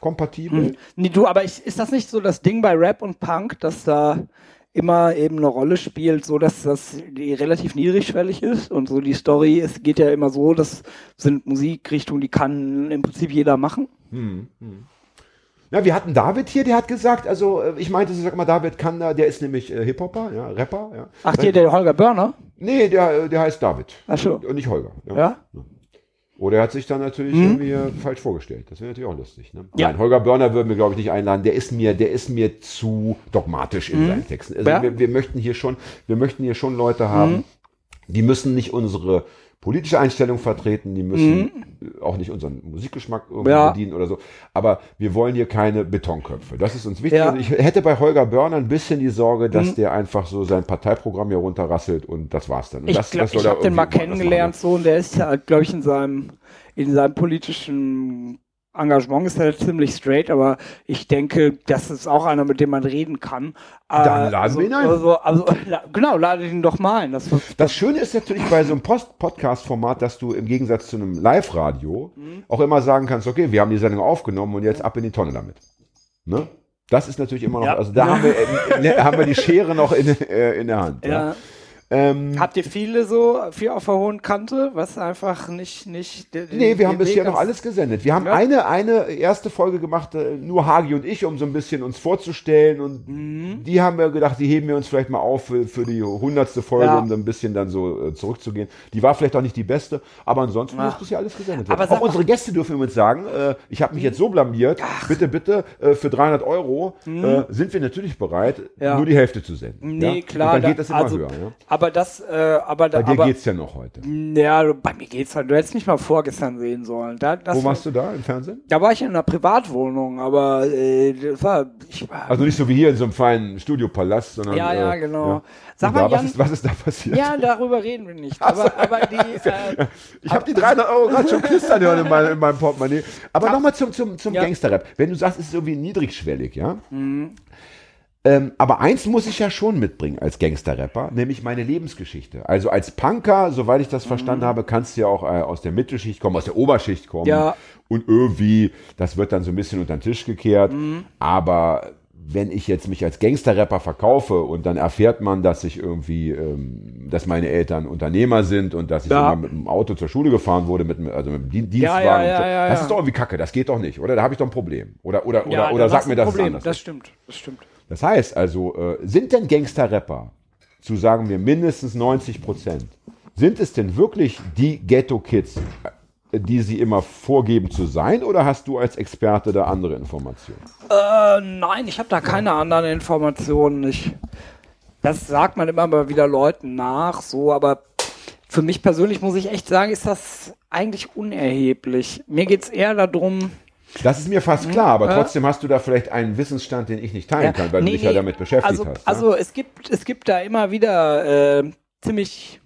kompatibel. Hm. Nee, du, aber ich, ist das nicht so das Ding bei Rap und Punk, dass da immer eben eine Rolle spielt, so dass das relativ niedrigschwellig ist und so die Story, es geht ja immer so, das sind Musikrichtungen, die kann im Prinzip jeder machen. Ja, wir hatten David hier, der hat gesagt, also äh, ich meinte, sag mal, David kann da, der ist nämlich äh, Hip-Hopper, ja, Rapper. Ja. Ach, hier der Holger Börner? Nee, der, äh, der heißt David. Ach so. Und nicht Holger. Ja? Oder er hat sich dann natürlich irgendwie äh, falsch vorgestellt. Das wäre natürlich auch lustig. Ne? Ja. Nein, Holger Börner würden wir, glaube ich, nicht einladen. Der ist mir, der ist mir zu dogmatisch in seinen Texten. Also Ja. wir, wir möchten hier schon, wir möchten hier schon Leute haben, die müssen nicht unsere politische Einstellung vertreten, die müssen äh, auch nicht unseren Musikgeschmack irgendwie Mhm. Ja. bedienen oder so. Aber wir wollen hier keine Betonköpfe. Das ist uns wichtig. Ja. Mhm. Und ich hätte bei Holger Börner ein bisschen die Sorge, dass der einfach so sein Parteiprogramm hier runterrasselt und das war's dann. Und Ich, das, glaub, das soll ich habe den mal kennengelernt so und der ist ja, glaube ich, in seinem, in seinem politischen Engagement ist er ziemlich straight, aber ich denke, das ist auch einer, mit dem man reden kann. Dann Äh, laden also, wir ihn ein. Also, also, <laughs> genau, lade ihn doch mal ein. Das, Das Schöne ist natürlich bei so einem Post Podcast-Format, dass du im Gegensatz zu einem Live-Radio Mhm. auch immer sagen kannst, okay, wir haben die Sendung aufgenommen und jetzt ab in die Tonne damit. Ne? Das ist natürlich immer noch, Ja. also da haben wir, <laughs> äh, ne, haben wir die Schere noch in, äh, in der Hand. Ja. ja. Ähm, Habt ihr viele so, viel auf der hohen Kante, was einfach nicht, nicht. den- nee, wir haben bisher noch alles gesendet. Wir haben Ja. eine, eine erste Folge gemacht, äh, nur Hagi und ich, um so ein bisschen uns vorzustellen und Mhm. die haben wir gedacht, die heben wir uns vielleicht mal auf für, für die hundertste Folge, Ja. um dann ein bisschen dann so äh, zurückzugehen. Die war vielleicht auch nicht die beste, aber ansonsten Ach. ist bisher alles gesendet. Aber worden. Auch unsere Gäste dürfen übrigens sagen, äh, ich habe mich jetzt so blamiert, bitte, bitte, äh, für 300 Euro äh, sind wir natürlich bereit, Mhm. Ja. nur die Hälfte zu senden. Nee, klar. Und dann geht da- das immer also, höher. Aber das, äh, aber da, Bei dir aber, geht's ja noch heute. Ja, bei mir geht's halt. Du hättest mich mal vorgestern sehen sollen. Da, Wo warst du da im Fernsehen? Da war ich in einer Privatwohnung, aber äh, das war, ich war. Also nicht so wie hier in so einem feinen Studiopalast, sondern. ja, ja, äh, genau. ja. Sag mal, da, was, Jan, ist, was ist da passiert? ja, darüber reden wir nicht. Aber, aber die, <laughs> äh, Ich habe die 300 Euro gerade schon knistern hören in, meinem- in meinem Portemonnaie. Aber nochmal zum, zum, zum Ja. Mhm. Gangsterrap. Wenn du sagst, es ist irgendwie niedrigschwellig, ja? Ähm, aber eins muss ich ja schon mitbringen als Gangsterrapper, nämlich meine Lebensgeschichte. Also als Punker, soweit ich das verstanden habe, kannst du ja auch äh, aus der Mittelschicht kommen, aus der Oberschicht kommen. Ja. Und irgendwie, das wird dann so ein bisschen unter den Tisch gekehrt. Mhm. Aber wenn ich jetzt mich als Gangsterrapper verkaufe und dann erfährt man, dass ich irgendwie, ähm, dass meine Eltern Unternehmer sind und dass ich Ja. immer mit dem Auto zur Schule gefahren wurde, mit, also mit dem Dienstwagen. ja, ja, so. das ist doch irgendwie Kacke, das geht doch nicht, oder? Da habe ich doch ein Problem. Oder, oder, oder, oder sag mir, dass es anders Das stimmt, das stimmt. Das heißt also, äh, sind denn Gangster-Rapper, zu sagen wir mindestens 90 Prozent, sind es denn wirklich die Ghetto-Kids, äh, die sie immer vorgeben zu sein, oder hast du als Experte da andere Informationen? Äh, nein, ich habe da keine anderen Informationen. Ich, das sagt man immer mal wieder Leuten nach, so, aber für mich persönlich muss ich echt sagen, ist das eigentlich unerheblich. Mir geht's eher darum, Das ist mir fast klar, aber Ja. trotzdem hast du da vielleicht einen Wissensstand, den ich nicht teilen Ja, kann, weil nee, du dich ja nee, damit beschäftigt also, hast. ne? Also es gibt, es gibt da immer wieder äh, ziemlich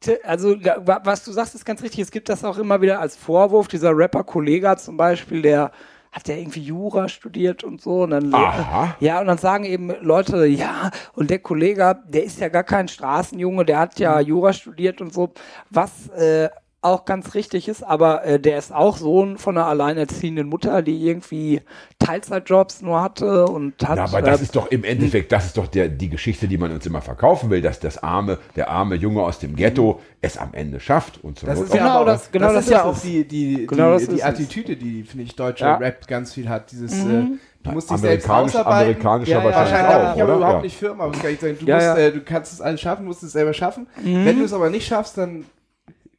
zi- also was du sagst, ist ganz richtig. Es gibt das auch immer wieder als Vorwurf. Dieser Rapper Kollega zum Beispiel, der hat ja irgendwie Jura studiert und so. Und dann, Aha. ja, und dann sagen eben Leute, ja, und der Kollege, der ist ja gar kein Straßenjunge, der hat ja Jura studiert und so. Was äh, auch ganz richtig ist, aber äh, der ist auch Sohn von einer alleinerziehenden Mutter, die irgendwie Teilzeitjobs nur hatte und hat. Ja, aber das äh, ist doch im Endeffekt, das ist doch der, die Geschichte, die man uns immer verkaufen will, dass das arme, der arme Junge aus dem Ghetto es am Ende schafft und zur Das ist Genau das- genau das, das ist ja auch die, die, Genau die, die. Attitüde, die, finde ich, deutscher Ja. Rap ganz viel hat. Dieses, äh, du musst dich selbst Amerikanisch, ausarbeiten. amerikanischer Ja, ja, wahrscheinlich auch, ich aber oder? überhaupt Ja. nicht Firma, aber das kann ich sagen. Du, Ja, musst, ja. Äh, du kannst es alles schaffen, musst es selber schaffen. Wenn du es aber nicht schaffst, dann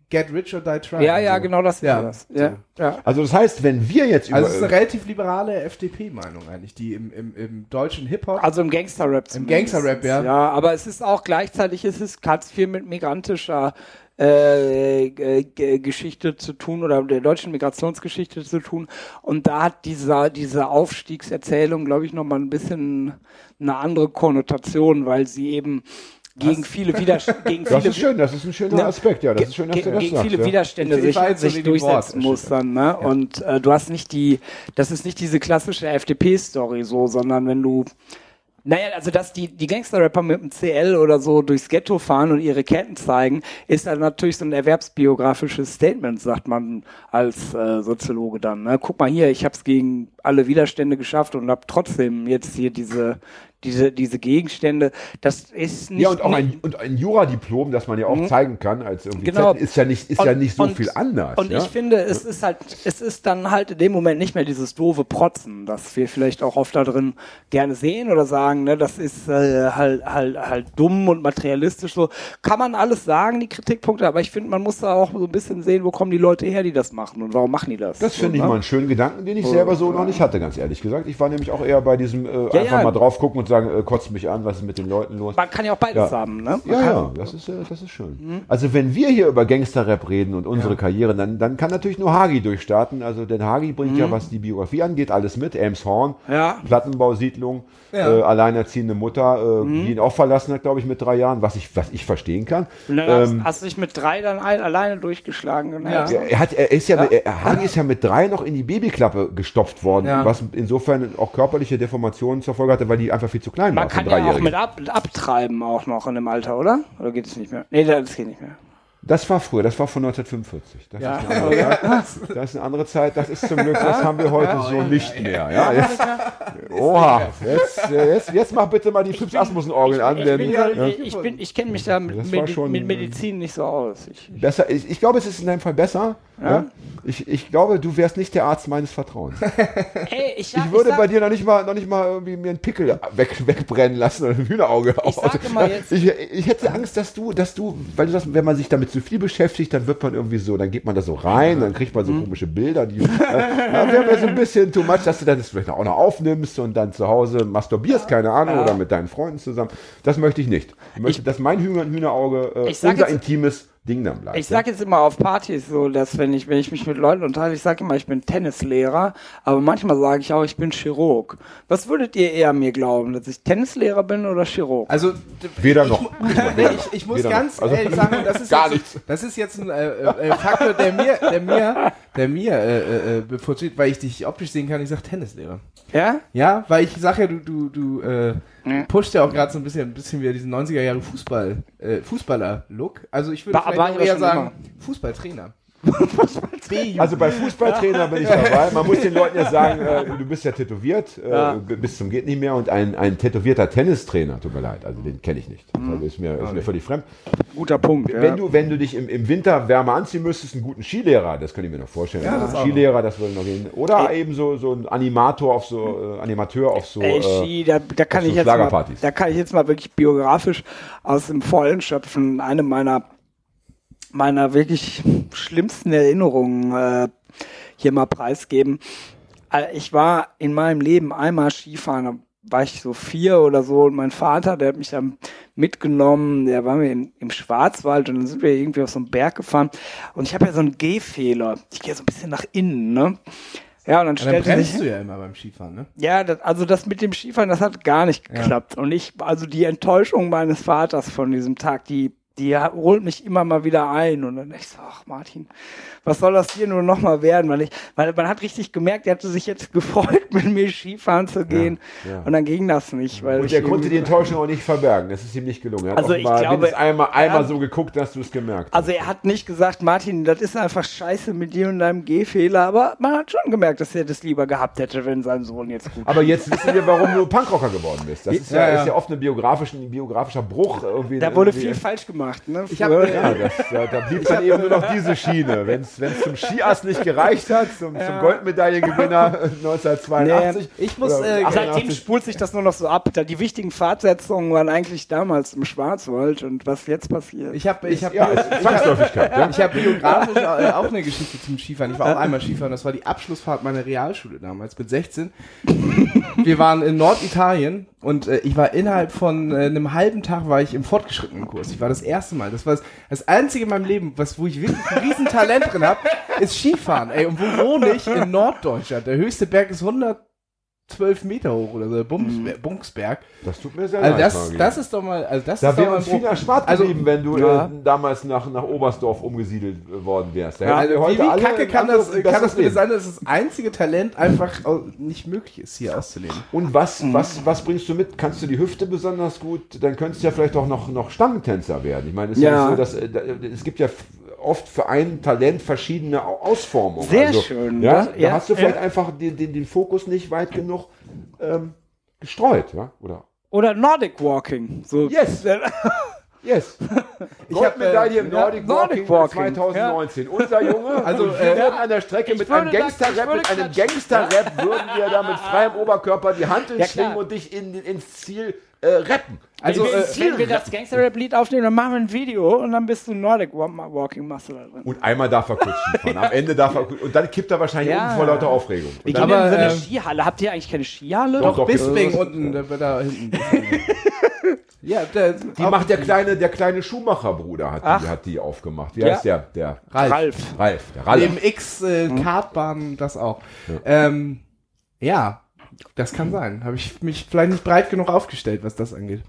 get rich or die trying. Ja, ja, So. genau das ist Ja, das. Ja, ja. Also das heißt, wenn wir jetzt Also es ist über, eine relativ liberale FDP-Meinung eigentlich, die im, im, im deutschen Hip-Hop Also im Gangster-Rap. Im. Gangster-Rap, ja. Ja, aber es ist auch gleichzeitig, es ist ganz viel mit migrantischer äh, äh, Geschichte zu tun oder der deutschen Migrationsgeschichte zu tun. Und da hat dieser, diese Aufstiegserzählung, glaube ich, nochmal ein bisschen eine andere Konnotation, weil sie eben gegen viele Widerstände, <laughs> gegen das viele ist schön, das ist ein schöner Ne? Aspekt, ja, das ist schön, dass Ge- du das gegen sagst. viele ja. Widerstände Ich- ich sich, sich durchsetzen muss dann, ne? Und äh, du hast nicht die, das ist nicht diese klassische FDP-Story so, sondern wenn du naja, also dass die, die Gangster-Rapper mit dem CL oder so durchs Ghetto fahren und ihre Ketten zeigen, ist dann natürlich so ein erwerbsbiografisches Statement, sagt man als äh, Soziologe dann. Ne? Guck mal hier, ich habe es gegen alle Widerstände geschafft und habe trotzdem jetzt hier diese, diese, diese Gegenstände. Das ist nicht. Ja, und auch ein, und ein Juradiplom, das man ja auch zeigen kann, als irgendwie Genau. Zettel, ist ja nicht, ist ja Und- nicht so und- viel anders. Und ja? ich finde, es ist halt, es ist dann halt in dem Moment nicht mehr dieses doofe Protzen, das wir vielleicht auch oft da drin gerne sehen oder sagen, ne, das ist äh, halt, halt, halt dumm und materialistisch so. Kann man alles sagen, die Kritikpunkte, aber ich finde, man muss da auch so ein bisschen sehen, wo kommen die Leute her, die das machen und warum machen die das? Das so, finde ich ne? mal einen schönen Gedanken, den ich selber so noch nicht hatte, ganz ehrlich gesagt. Ich war nämlich auch eher bei diesem äh, Ja, einfach ja. mal drauf gucken und sagen, äh, kotzt mich an, was ist mit den Leuten los? Man kann ja auch beides Ja. haben, ne? Man Ja, ja, das ist, äh, das ist schön. Also wenn wir hier über Gangster-Rap reden und unsere Karriere, dann, dann kann natürlich nur Hagi durchstarten. Also denn Hagi bringt ja, was die Biografie angeht, alles mit. Elmshorn, Ja. Plattenbausiedlung, Ja. äh, alleinerziehende Mutter, äh, die ihn auch verlassen hat, glaube ich, mit drei Jahren, was ich, was ich verstehen kann. Hast, Ähm, hast du dich mit drei dann ein, alleine durchgeschlagen. Ja. Ja, er, hat, er ist ja, Er, Hagi ist ja mit drei noch in die Babyklappe gestopft worden, Ja. was insofern auch körperliche Deformationen zur Folge hatte, weil die einfach viel zu klein Man war. für kann ja auch mit ab, abtreiben auch noch in dem Alter, oder? Oder geht es nicht mehr? Nee, das geht nicht mehr. Das war früher, das war von 1945. Das, Ja. ist eine andere <laughs> Zeit. das ist eine andere Zeit, das ist zum Glück, das haben wir heute so nicht mehr. Ja, jetzt, oha, jetzt, äh, jetzt, jetzt mach bitte mal die Fips Asmussen-Orgel an, Ich, denn bin, ja, ich, bin, ich kenne mich da mit, schon- mit Medizin nicht so aus. Ich, besser, ich, ich glaube, es ist in deinem Fall besser. Ja? Ich, ich glaube, du wärst nicht der Arzt meines Vertrauens. <laughs> ey, ich, sag, Ich würde sag, bei dir noch nicht mal, noch nicht mal irgendwie mir einen Pickel weg, wegbrennen lassen oder ein Hühnerauge. Ich sag immer jetzt- Ich, ich hätte Angst, dass du, dass du, weil du das, wenn man sich damit zu viel beschäftigt, dann wird man irgendwie so, dann geht man da so rein, dann kriegt man Mhm. so komische Bilder, die, äh, <laughs> ja, wäre mir so ein bisschen too much, dass du dann das vielleicht auch noch aufnimmst und dann zu Hause masturbierst, keine Ahnung, oder mit deinen Freunden zusammen. Das möchte ich nicht. Ich möchte, dass mein Hühner, Hühnerauge äh, Ich unser jetzt- intimes Ding dann bleibt. Ich sag jetzt immer auf Partys so, dass wenn ich, wenn ich mich mit Leuten unterhalte, ich sage immer, ich bin Tennislehrer, aber manchmal sage ich auch, ich bin Chirurg. Was würdet ihr eher mir glauben, dass ich Tennislehrer bin oder Chirurg? Also, Weder ich, noch. <laughs> nee, ich, ich muss Weder ganz. Also- ehrlich sagen, das ist <laughs> Gar jetzt, das ist jetzt ein äh, äh, Faktor, der mir, der mir, der mir äh, äh, bevorzugt, weil ich dich optisch sehen kann. Ich sag Tennislehrer. ja? Ja, weil ich sage ja, du, du, du äh, Ja. pusht ja auch gerade so ein bisschen, ein bisschen wieder diesen 90er Jahre Fußball, äh, Fußballer-Look. Also ich würde War- vielleicht war auch ja eher sagen, Fußballtrainer. Also bei Fußballtrainer bin ich dabei. Man muss den Leuten ja sagen, äh, du bist ja tätowiert, äh, Ja. bis zum geht nicht mehr. Und ein, ein tätowierter Tennistrainer, tut mir leid, also den kenne ich nicht. Das Mhm. ist mir, ist mir völlig fremd. Guter Punkt. Wenn du, wenn du dich im, im Winter wärmer anziehen müsstest, einen guten Skilehrer, das könnte ich mir noch vorstellen. Ja, das ein auch Skilehrer, das würde noch gehen. Oder eben so, so ein Animator auf so, äh, Animateur auf so. Ey, äh, Ski, da, da kann auf so ich jetzt mal, da kann ich jetzt mal wirklich biografisch aus dem Vollen schöpfen. Eine meiner meiner wirklich schlimmsten Erinnerungen äh, hier mal preisgeben. Äh, Ich war in meinem Leben einmal Skifahren, da war ich so vier oder so und mein Vater, der hat mich dann mitgenommen, der war mir in, im Schwarzwald und dann sind wir irgendwie auf so einen Berg gefahren und ich habe ja so einen Gehfehler. Ich gehe so ein bisschen nach innen, ne? Ja, und dann Ja, dann stellte sich, du ja immer beim Skifahren, ne? ja, das, also das mit dem Skifahren, das hat gar nicht geklappt. Und ich, also die Enttäuschung meines Vaters von diesem Tag, die, die holt mich immer mal wieder ein. Und dann ich so, ach Martin, was soll das hier nur noch mal werden? Weil ich, weil man hat richtig gemerkt, er hatte sich jetzt <laughs> gefreut, mit mir Skifahren zu gehen. ja. Und dann ging das nicht, weil und er konnte die Enttäuschung auch nicht verbergen. Das ist ihm nicht gelungen. Er hat Also ich glaube, einmal, einmal ja. so geguckt, dass du es gemerkt hast. Also er hat nicht gesagt, Martin, das ist einfach scheiße mit dir und deinem Gehfehler, aber man hat schon gemerkt, dass er das lieber gehabt hätte, wenn sein Sohn jetzt gut Aber jetzt wissen wir, warum du Punkrocker geworden bist. Das ist ja, Ja, ja. Ist ja oft ein biografischer Bruch. Irgendwie, Da wurde irgendwie- viel falsch gemacht, ne? Ich hab, äh, Ja, das, ja, da blieb dann eben nur noch diese Schiene. Wenn es zum Skiass nicht gereicht hat, zum, zum Goldmedaillengewinner 1982. Ich muss, äh, 88. Seitdem spult sich das nur noch so ab. Da die wichtigen Fahrtsetzungen waren eigentlich damals im Schwarzwald und was jetzt passiert. ich habe, ich habe, ja, Zwangsläufigkeit. Ja. Ich habe biografisch äh, auch eine Geschichte zum Skifahren. Ich war auch einmal Skifahren. Das war die Abschlussfahrt meiner Realschule damals mit 16. Wir waren in Norditalien und äh, ich war innerhalb von äh, einem halben Tag war ich im fortgeschrittenen Kurs. Ich war das erste Mal. Das war das, einzige in meinem Leben, was wo ich wirklich ein riesen Talent drin habe, ist Skifahren. Ey, und wo wohne ich? In Norddeutschland. Der höchste Berg ist 112 Meter hoch oder so, der Bumsberg. Bunksberg. Das tut mir sehr Also leid. das, das ist doch mal, also das da wäre uns viel erspart Also, geblieben, wenn du ja. äh, damals nach, nach Oberstdorf umgesiedelt äh, worden wärst. Ja, wir Wie, wie kacke kann das, kann das bitte sein, dass das einzige Talent einfach nicht möglich ist, hier auszuleben? Und was, was, was bringst du mit? Kannst du die Hüfte besonders gut? Dann könntest du ja vielleicht auch noch, noch Stangentänzer werden. Ich meine, es ja, Ja. so, dass, äh, da- es gibt ja oft für ein Talent verschiedene Au- Ausformungen. Sehr also, schön, Ja, das- da ja, hast du vielleicht ja. einfach den, den, den Fokus nicht weit genug ähm, gestreut. Ja? Oder Oder Nordic Walking. So. Yes. <laughs> Yes. <laughs> Ich Goldmedaille hab, äh, im Nordic, ja, Walking, Nordic Walking, 2019. Unser Junge. <laughs> Also, wir äh, würden an der Strecke mit einem ich Gangster-Rap, mit einem. Gangster-Rap würden wir da mit freiem Oberkörper die Hand Ja, schwingen und dich in, ins Ziel äh, rappen. Also, wenn, äh, wir- wenn wir das Gangster-Rap-Lied aufnehmen, dann machen wir ein Video und dann bist du Nordic Wa- Walking Master da drin. Und einmal darf er kurz Skifahren. Am Ende darf er und dann kippt er wahrscheinlich Ja. um vor lauter Aufregung. Und Wir dann, gehen in so eine ähm, Skihalle. Habt ihr eigentlich keine Skihalle? Doch, doch. Bisping unten, da, da hinten. <laughs> ja, der, die macht der kleine, der kleine Schuhmacher-Bruder hat Ach. die, hat die aufgemacht. Wie Ja. heißt der? Der Ralf. Ralf. Ralf. Der Ralf. Neben X äh, Kartbahn das auch. Ja. Ähm, ja, das kann sein. Habe ich mich vielleicht nicht breit genug aufgestellt, was das angeht.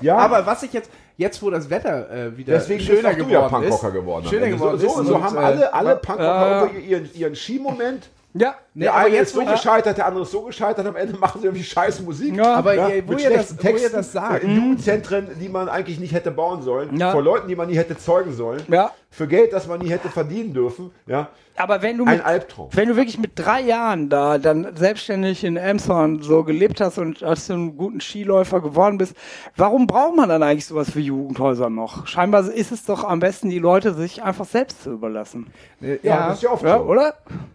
Ja, Aber was ich jetzt, jetzt wo das Wetter äh, wieder Deswegen schöner du ja geworden Punkrocker ist, geworden. schöner geworden so, so, so haben äh, alle, alle Punkrocker äh, ihren, ihren Skimoment. Ja. Nee, Der aber eine jetzt, ist so gescheitert, der andere ist so gescheitert. Am Ende machen sie irgendwie scheiße Musik. Ja. Aber Ja, ihr, wo, mit ihr das, schlechten wo ihr Texten, das sagt, in Jugendzentren, die man eigentlich nicht hätte bauen sollen, Ja. vor Leuten, die man nie hätte zeugen sollen, Ja. für Geld, das man nie hätte verdienen dürfen, ja, Aber wenn du ein mit, Albtraum. wenn du wirklich mit drei Jahren da dann selbstständig in Emshorn so gelebt hast und als du einen guten Skiläufer geworden bist, warum braucht man dann eigentlich sowas wie Jugendhäuser noch? Scheinbar ist es doch am besten, die Leute sich einfach selbst zu überlassen. Ja, das ist ja oft Ja, so. oder?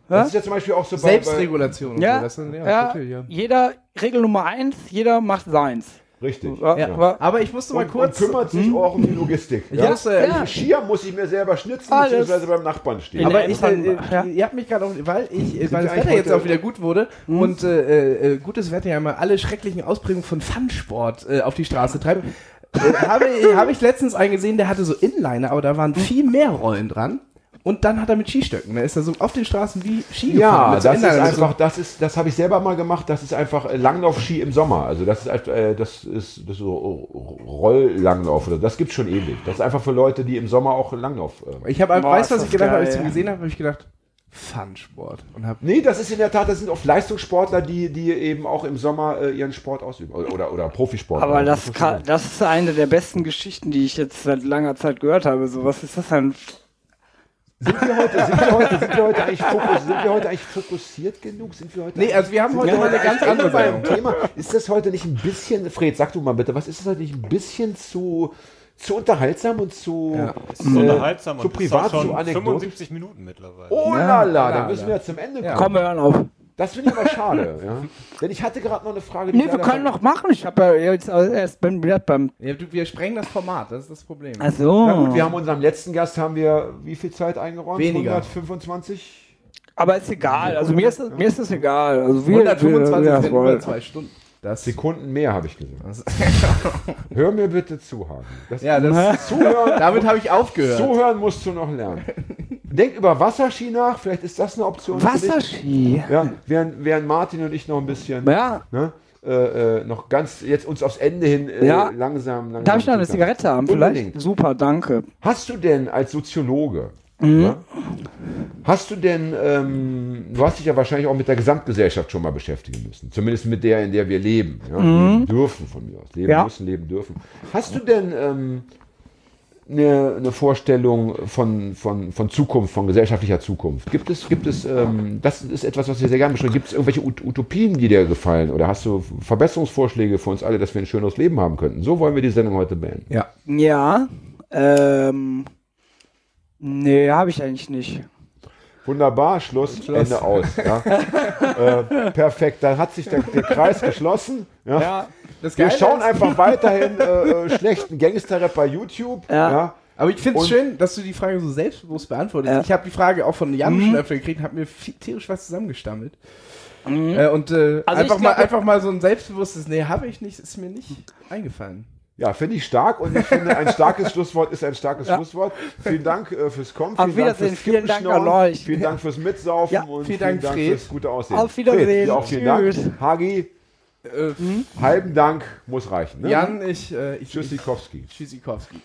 Das ist ja zum Beispiel auch so bei Selbstregulation und Ja, so. Ja, ja, natürlich, ja. jeder, Regel Nummer eins, jeder macht seins. richtig. Ja, Ja. aber- Aber ich musste mal Und, kurz. und kümmert sich auch um die Logistik. Ja? muss, äh, ja. Skier muss ich mir selber schnitzen, Alles. beziehungsweise beim Nachbarn stehen. In Aber ich, äh, ja. ihr habt mich gerade auch, weil ich, äh, weil das Wetter jetzt auch wieder gut wurde und äh, äh, gutes Wetter ja mal alle schrecklichen Ausprägungen von Funsport äh, auf die Straße treibt, äh, habe, <laughs> habe ich letztens einen gesehen, der hatte so Inliner, aber da waren viel mehr Rollen dran. Und dann hat er mit Skistöcken, da ist er so auf den Straßen wie Ski gefahren. Ja, das ist einfach, das ist, das habe ich selber mal gemacht. Das ist einfach äh, Langlaufski im Sommer. Also das ist, äh, das ist, das ist so Rolllanglauf oder das gibt's schon ewig. Das ist einfach für Leute, die im Sommer auch Langlauf. Äh. Ich habe, weißt du, was ich gedacht habe, als ich gesehen habe, habe ich gedacht, Funsport. Nee, das ist in der Tat, das sind oft Leistungssportler, die, die eben auch im Sommer äh, ihren Sport ausüben. Oder, oder, oder Profisportler. Aber das, kann, das ist eine der besten Geschichten, die ich jetzt seit langer Zeit gehört habe. So, was ist das denn? Sind wir heute, sind wir heute, sind wir heute, eigentlich, fokus, sind wir heute eigentlich fokussiert genug? Sind wir heute Nee, also wir haben heute wir mal eine ganz andere beim. Thema. Ist das heute nicht ein bisschen, Fred, sag du mal bitte, was ist das heute nicht ein bisschen zu, zu unterhaltsam und zu, Ja. Äh, unterhaltsam zu und privat, zu anekdotisch? 75 Minuten mittlerweile. Oh Ja, la la, da müssen wir ja zum Ende kommen. Komm, wir hören auf. Das finde ich aber schade, <laughs> ja. Denn ich hatte gerade noch eine Frage. die Nee, wir können noch machen. Ich habe ja jetzt erst wieder beim. Ja, du, wir sprengen das Format, das ist das Problem. Ach so. Na gut, wir haben unserem letzten Gast haben wir wie viel Zeit eingeräumt? Weniger. 125? Aber ist egal. Also mir ist das, mir ist das egal. Also wir, 125 wir, wir, sind wir über zwei Stunden. Das, Sekunden mehr, habe ich gesagt. <laughs> Hör mir bitte zu, Hagen. Das ja, das, <laughs> Zuhören, damit habe ich aufgehört. Zuhören musst du noch lernen. Denk über Wasserski nach, vielleicht ist das eine Option. für dich. Wasserski. Ja, während, während Martin und ich noch ein bisschen Ja. ne, äh, äh, noch ganz jetzt uns aufs Ende hin äh, Ja. langsam, langsam. Darf ich noch eine. Zigarette haben? Unbedingt. Vielleicht? Super, danke. Hast du denn als Soziologe, Mhm. hast du denn, ähm, du hast dich ja wahrscheinlich auch mit der Gesamtgesellschaft schon mal beschäftigen müssen, zumindest mit der, in der wir leben, ja, leben dürfen von mir aus, leben Mhm. Ja. müssen, leben dürfen. Hast du denn ähm, eine, eine Vorstellung von, von, von Zukunft, von gesellschaftlicher Zukunft? Gibt es, gibt es, ähm, das ist etwas, was wir sehr gerne besprechen, gibt es irgendwelche Ut Utopien, die dir gefallen oder hast du Verbesserungsvorschläge für uns alle, dass wir ein schöneres Leben haben könnten? So wollen wir die Sendung heute beenden. Ja. Ja. Ähm. Nee, habe ich eigentlich nicht. Wunderbar, Schluss, Ende aus. Ja. <laughs> äh, perfekt, dann hat sich der, der Kreis geschlossen. Ja. Ja. Das Wir schauen ist- einfach weiterhin äh, äh, schlechten Gangster-Rap bei YouTube. Ja. Ja. Aber ich finde es schön, dass du die Frage so selbstbewusst beantwortest. Ja. Ich habe die Frage auch von Jan Mhm. schon öfter gekriegt, habe mir viel, tierisch was zusammengestammelt. Äh, und äh, Also einfach, ich mal, einfach mal so ein selbstbewusstes, nee, habe ich nicht, ist mir nicht eingefallen. Ja, finde ich stark und ich finde, ein starkes <laughs> Schlusswort ist ein starkes Ja. Schlusswort. Vielen Dank äh, fürs Kommen. Auf Vielen Dank Wiedersehen, fürs vielen Dank an euch. Vielen Dank fürs Mitsaufen Ja, und vielen Dank, Fred. fürs gute Aussehen. Auf Wiedersehen. Fred, auch vielen Tschüss. Dank. Hagi, Äh, halben Dank muss reichen. Ne? Jan, ich, äh, ich, Tschüssikowski. Tschüssikowski.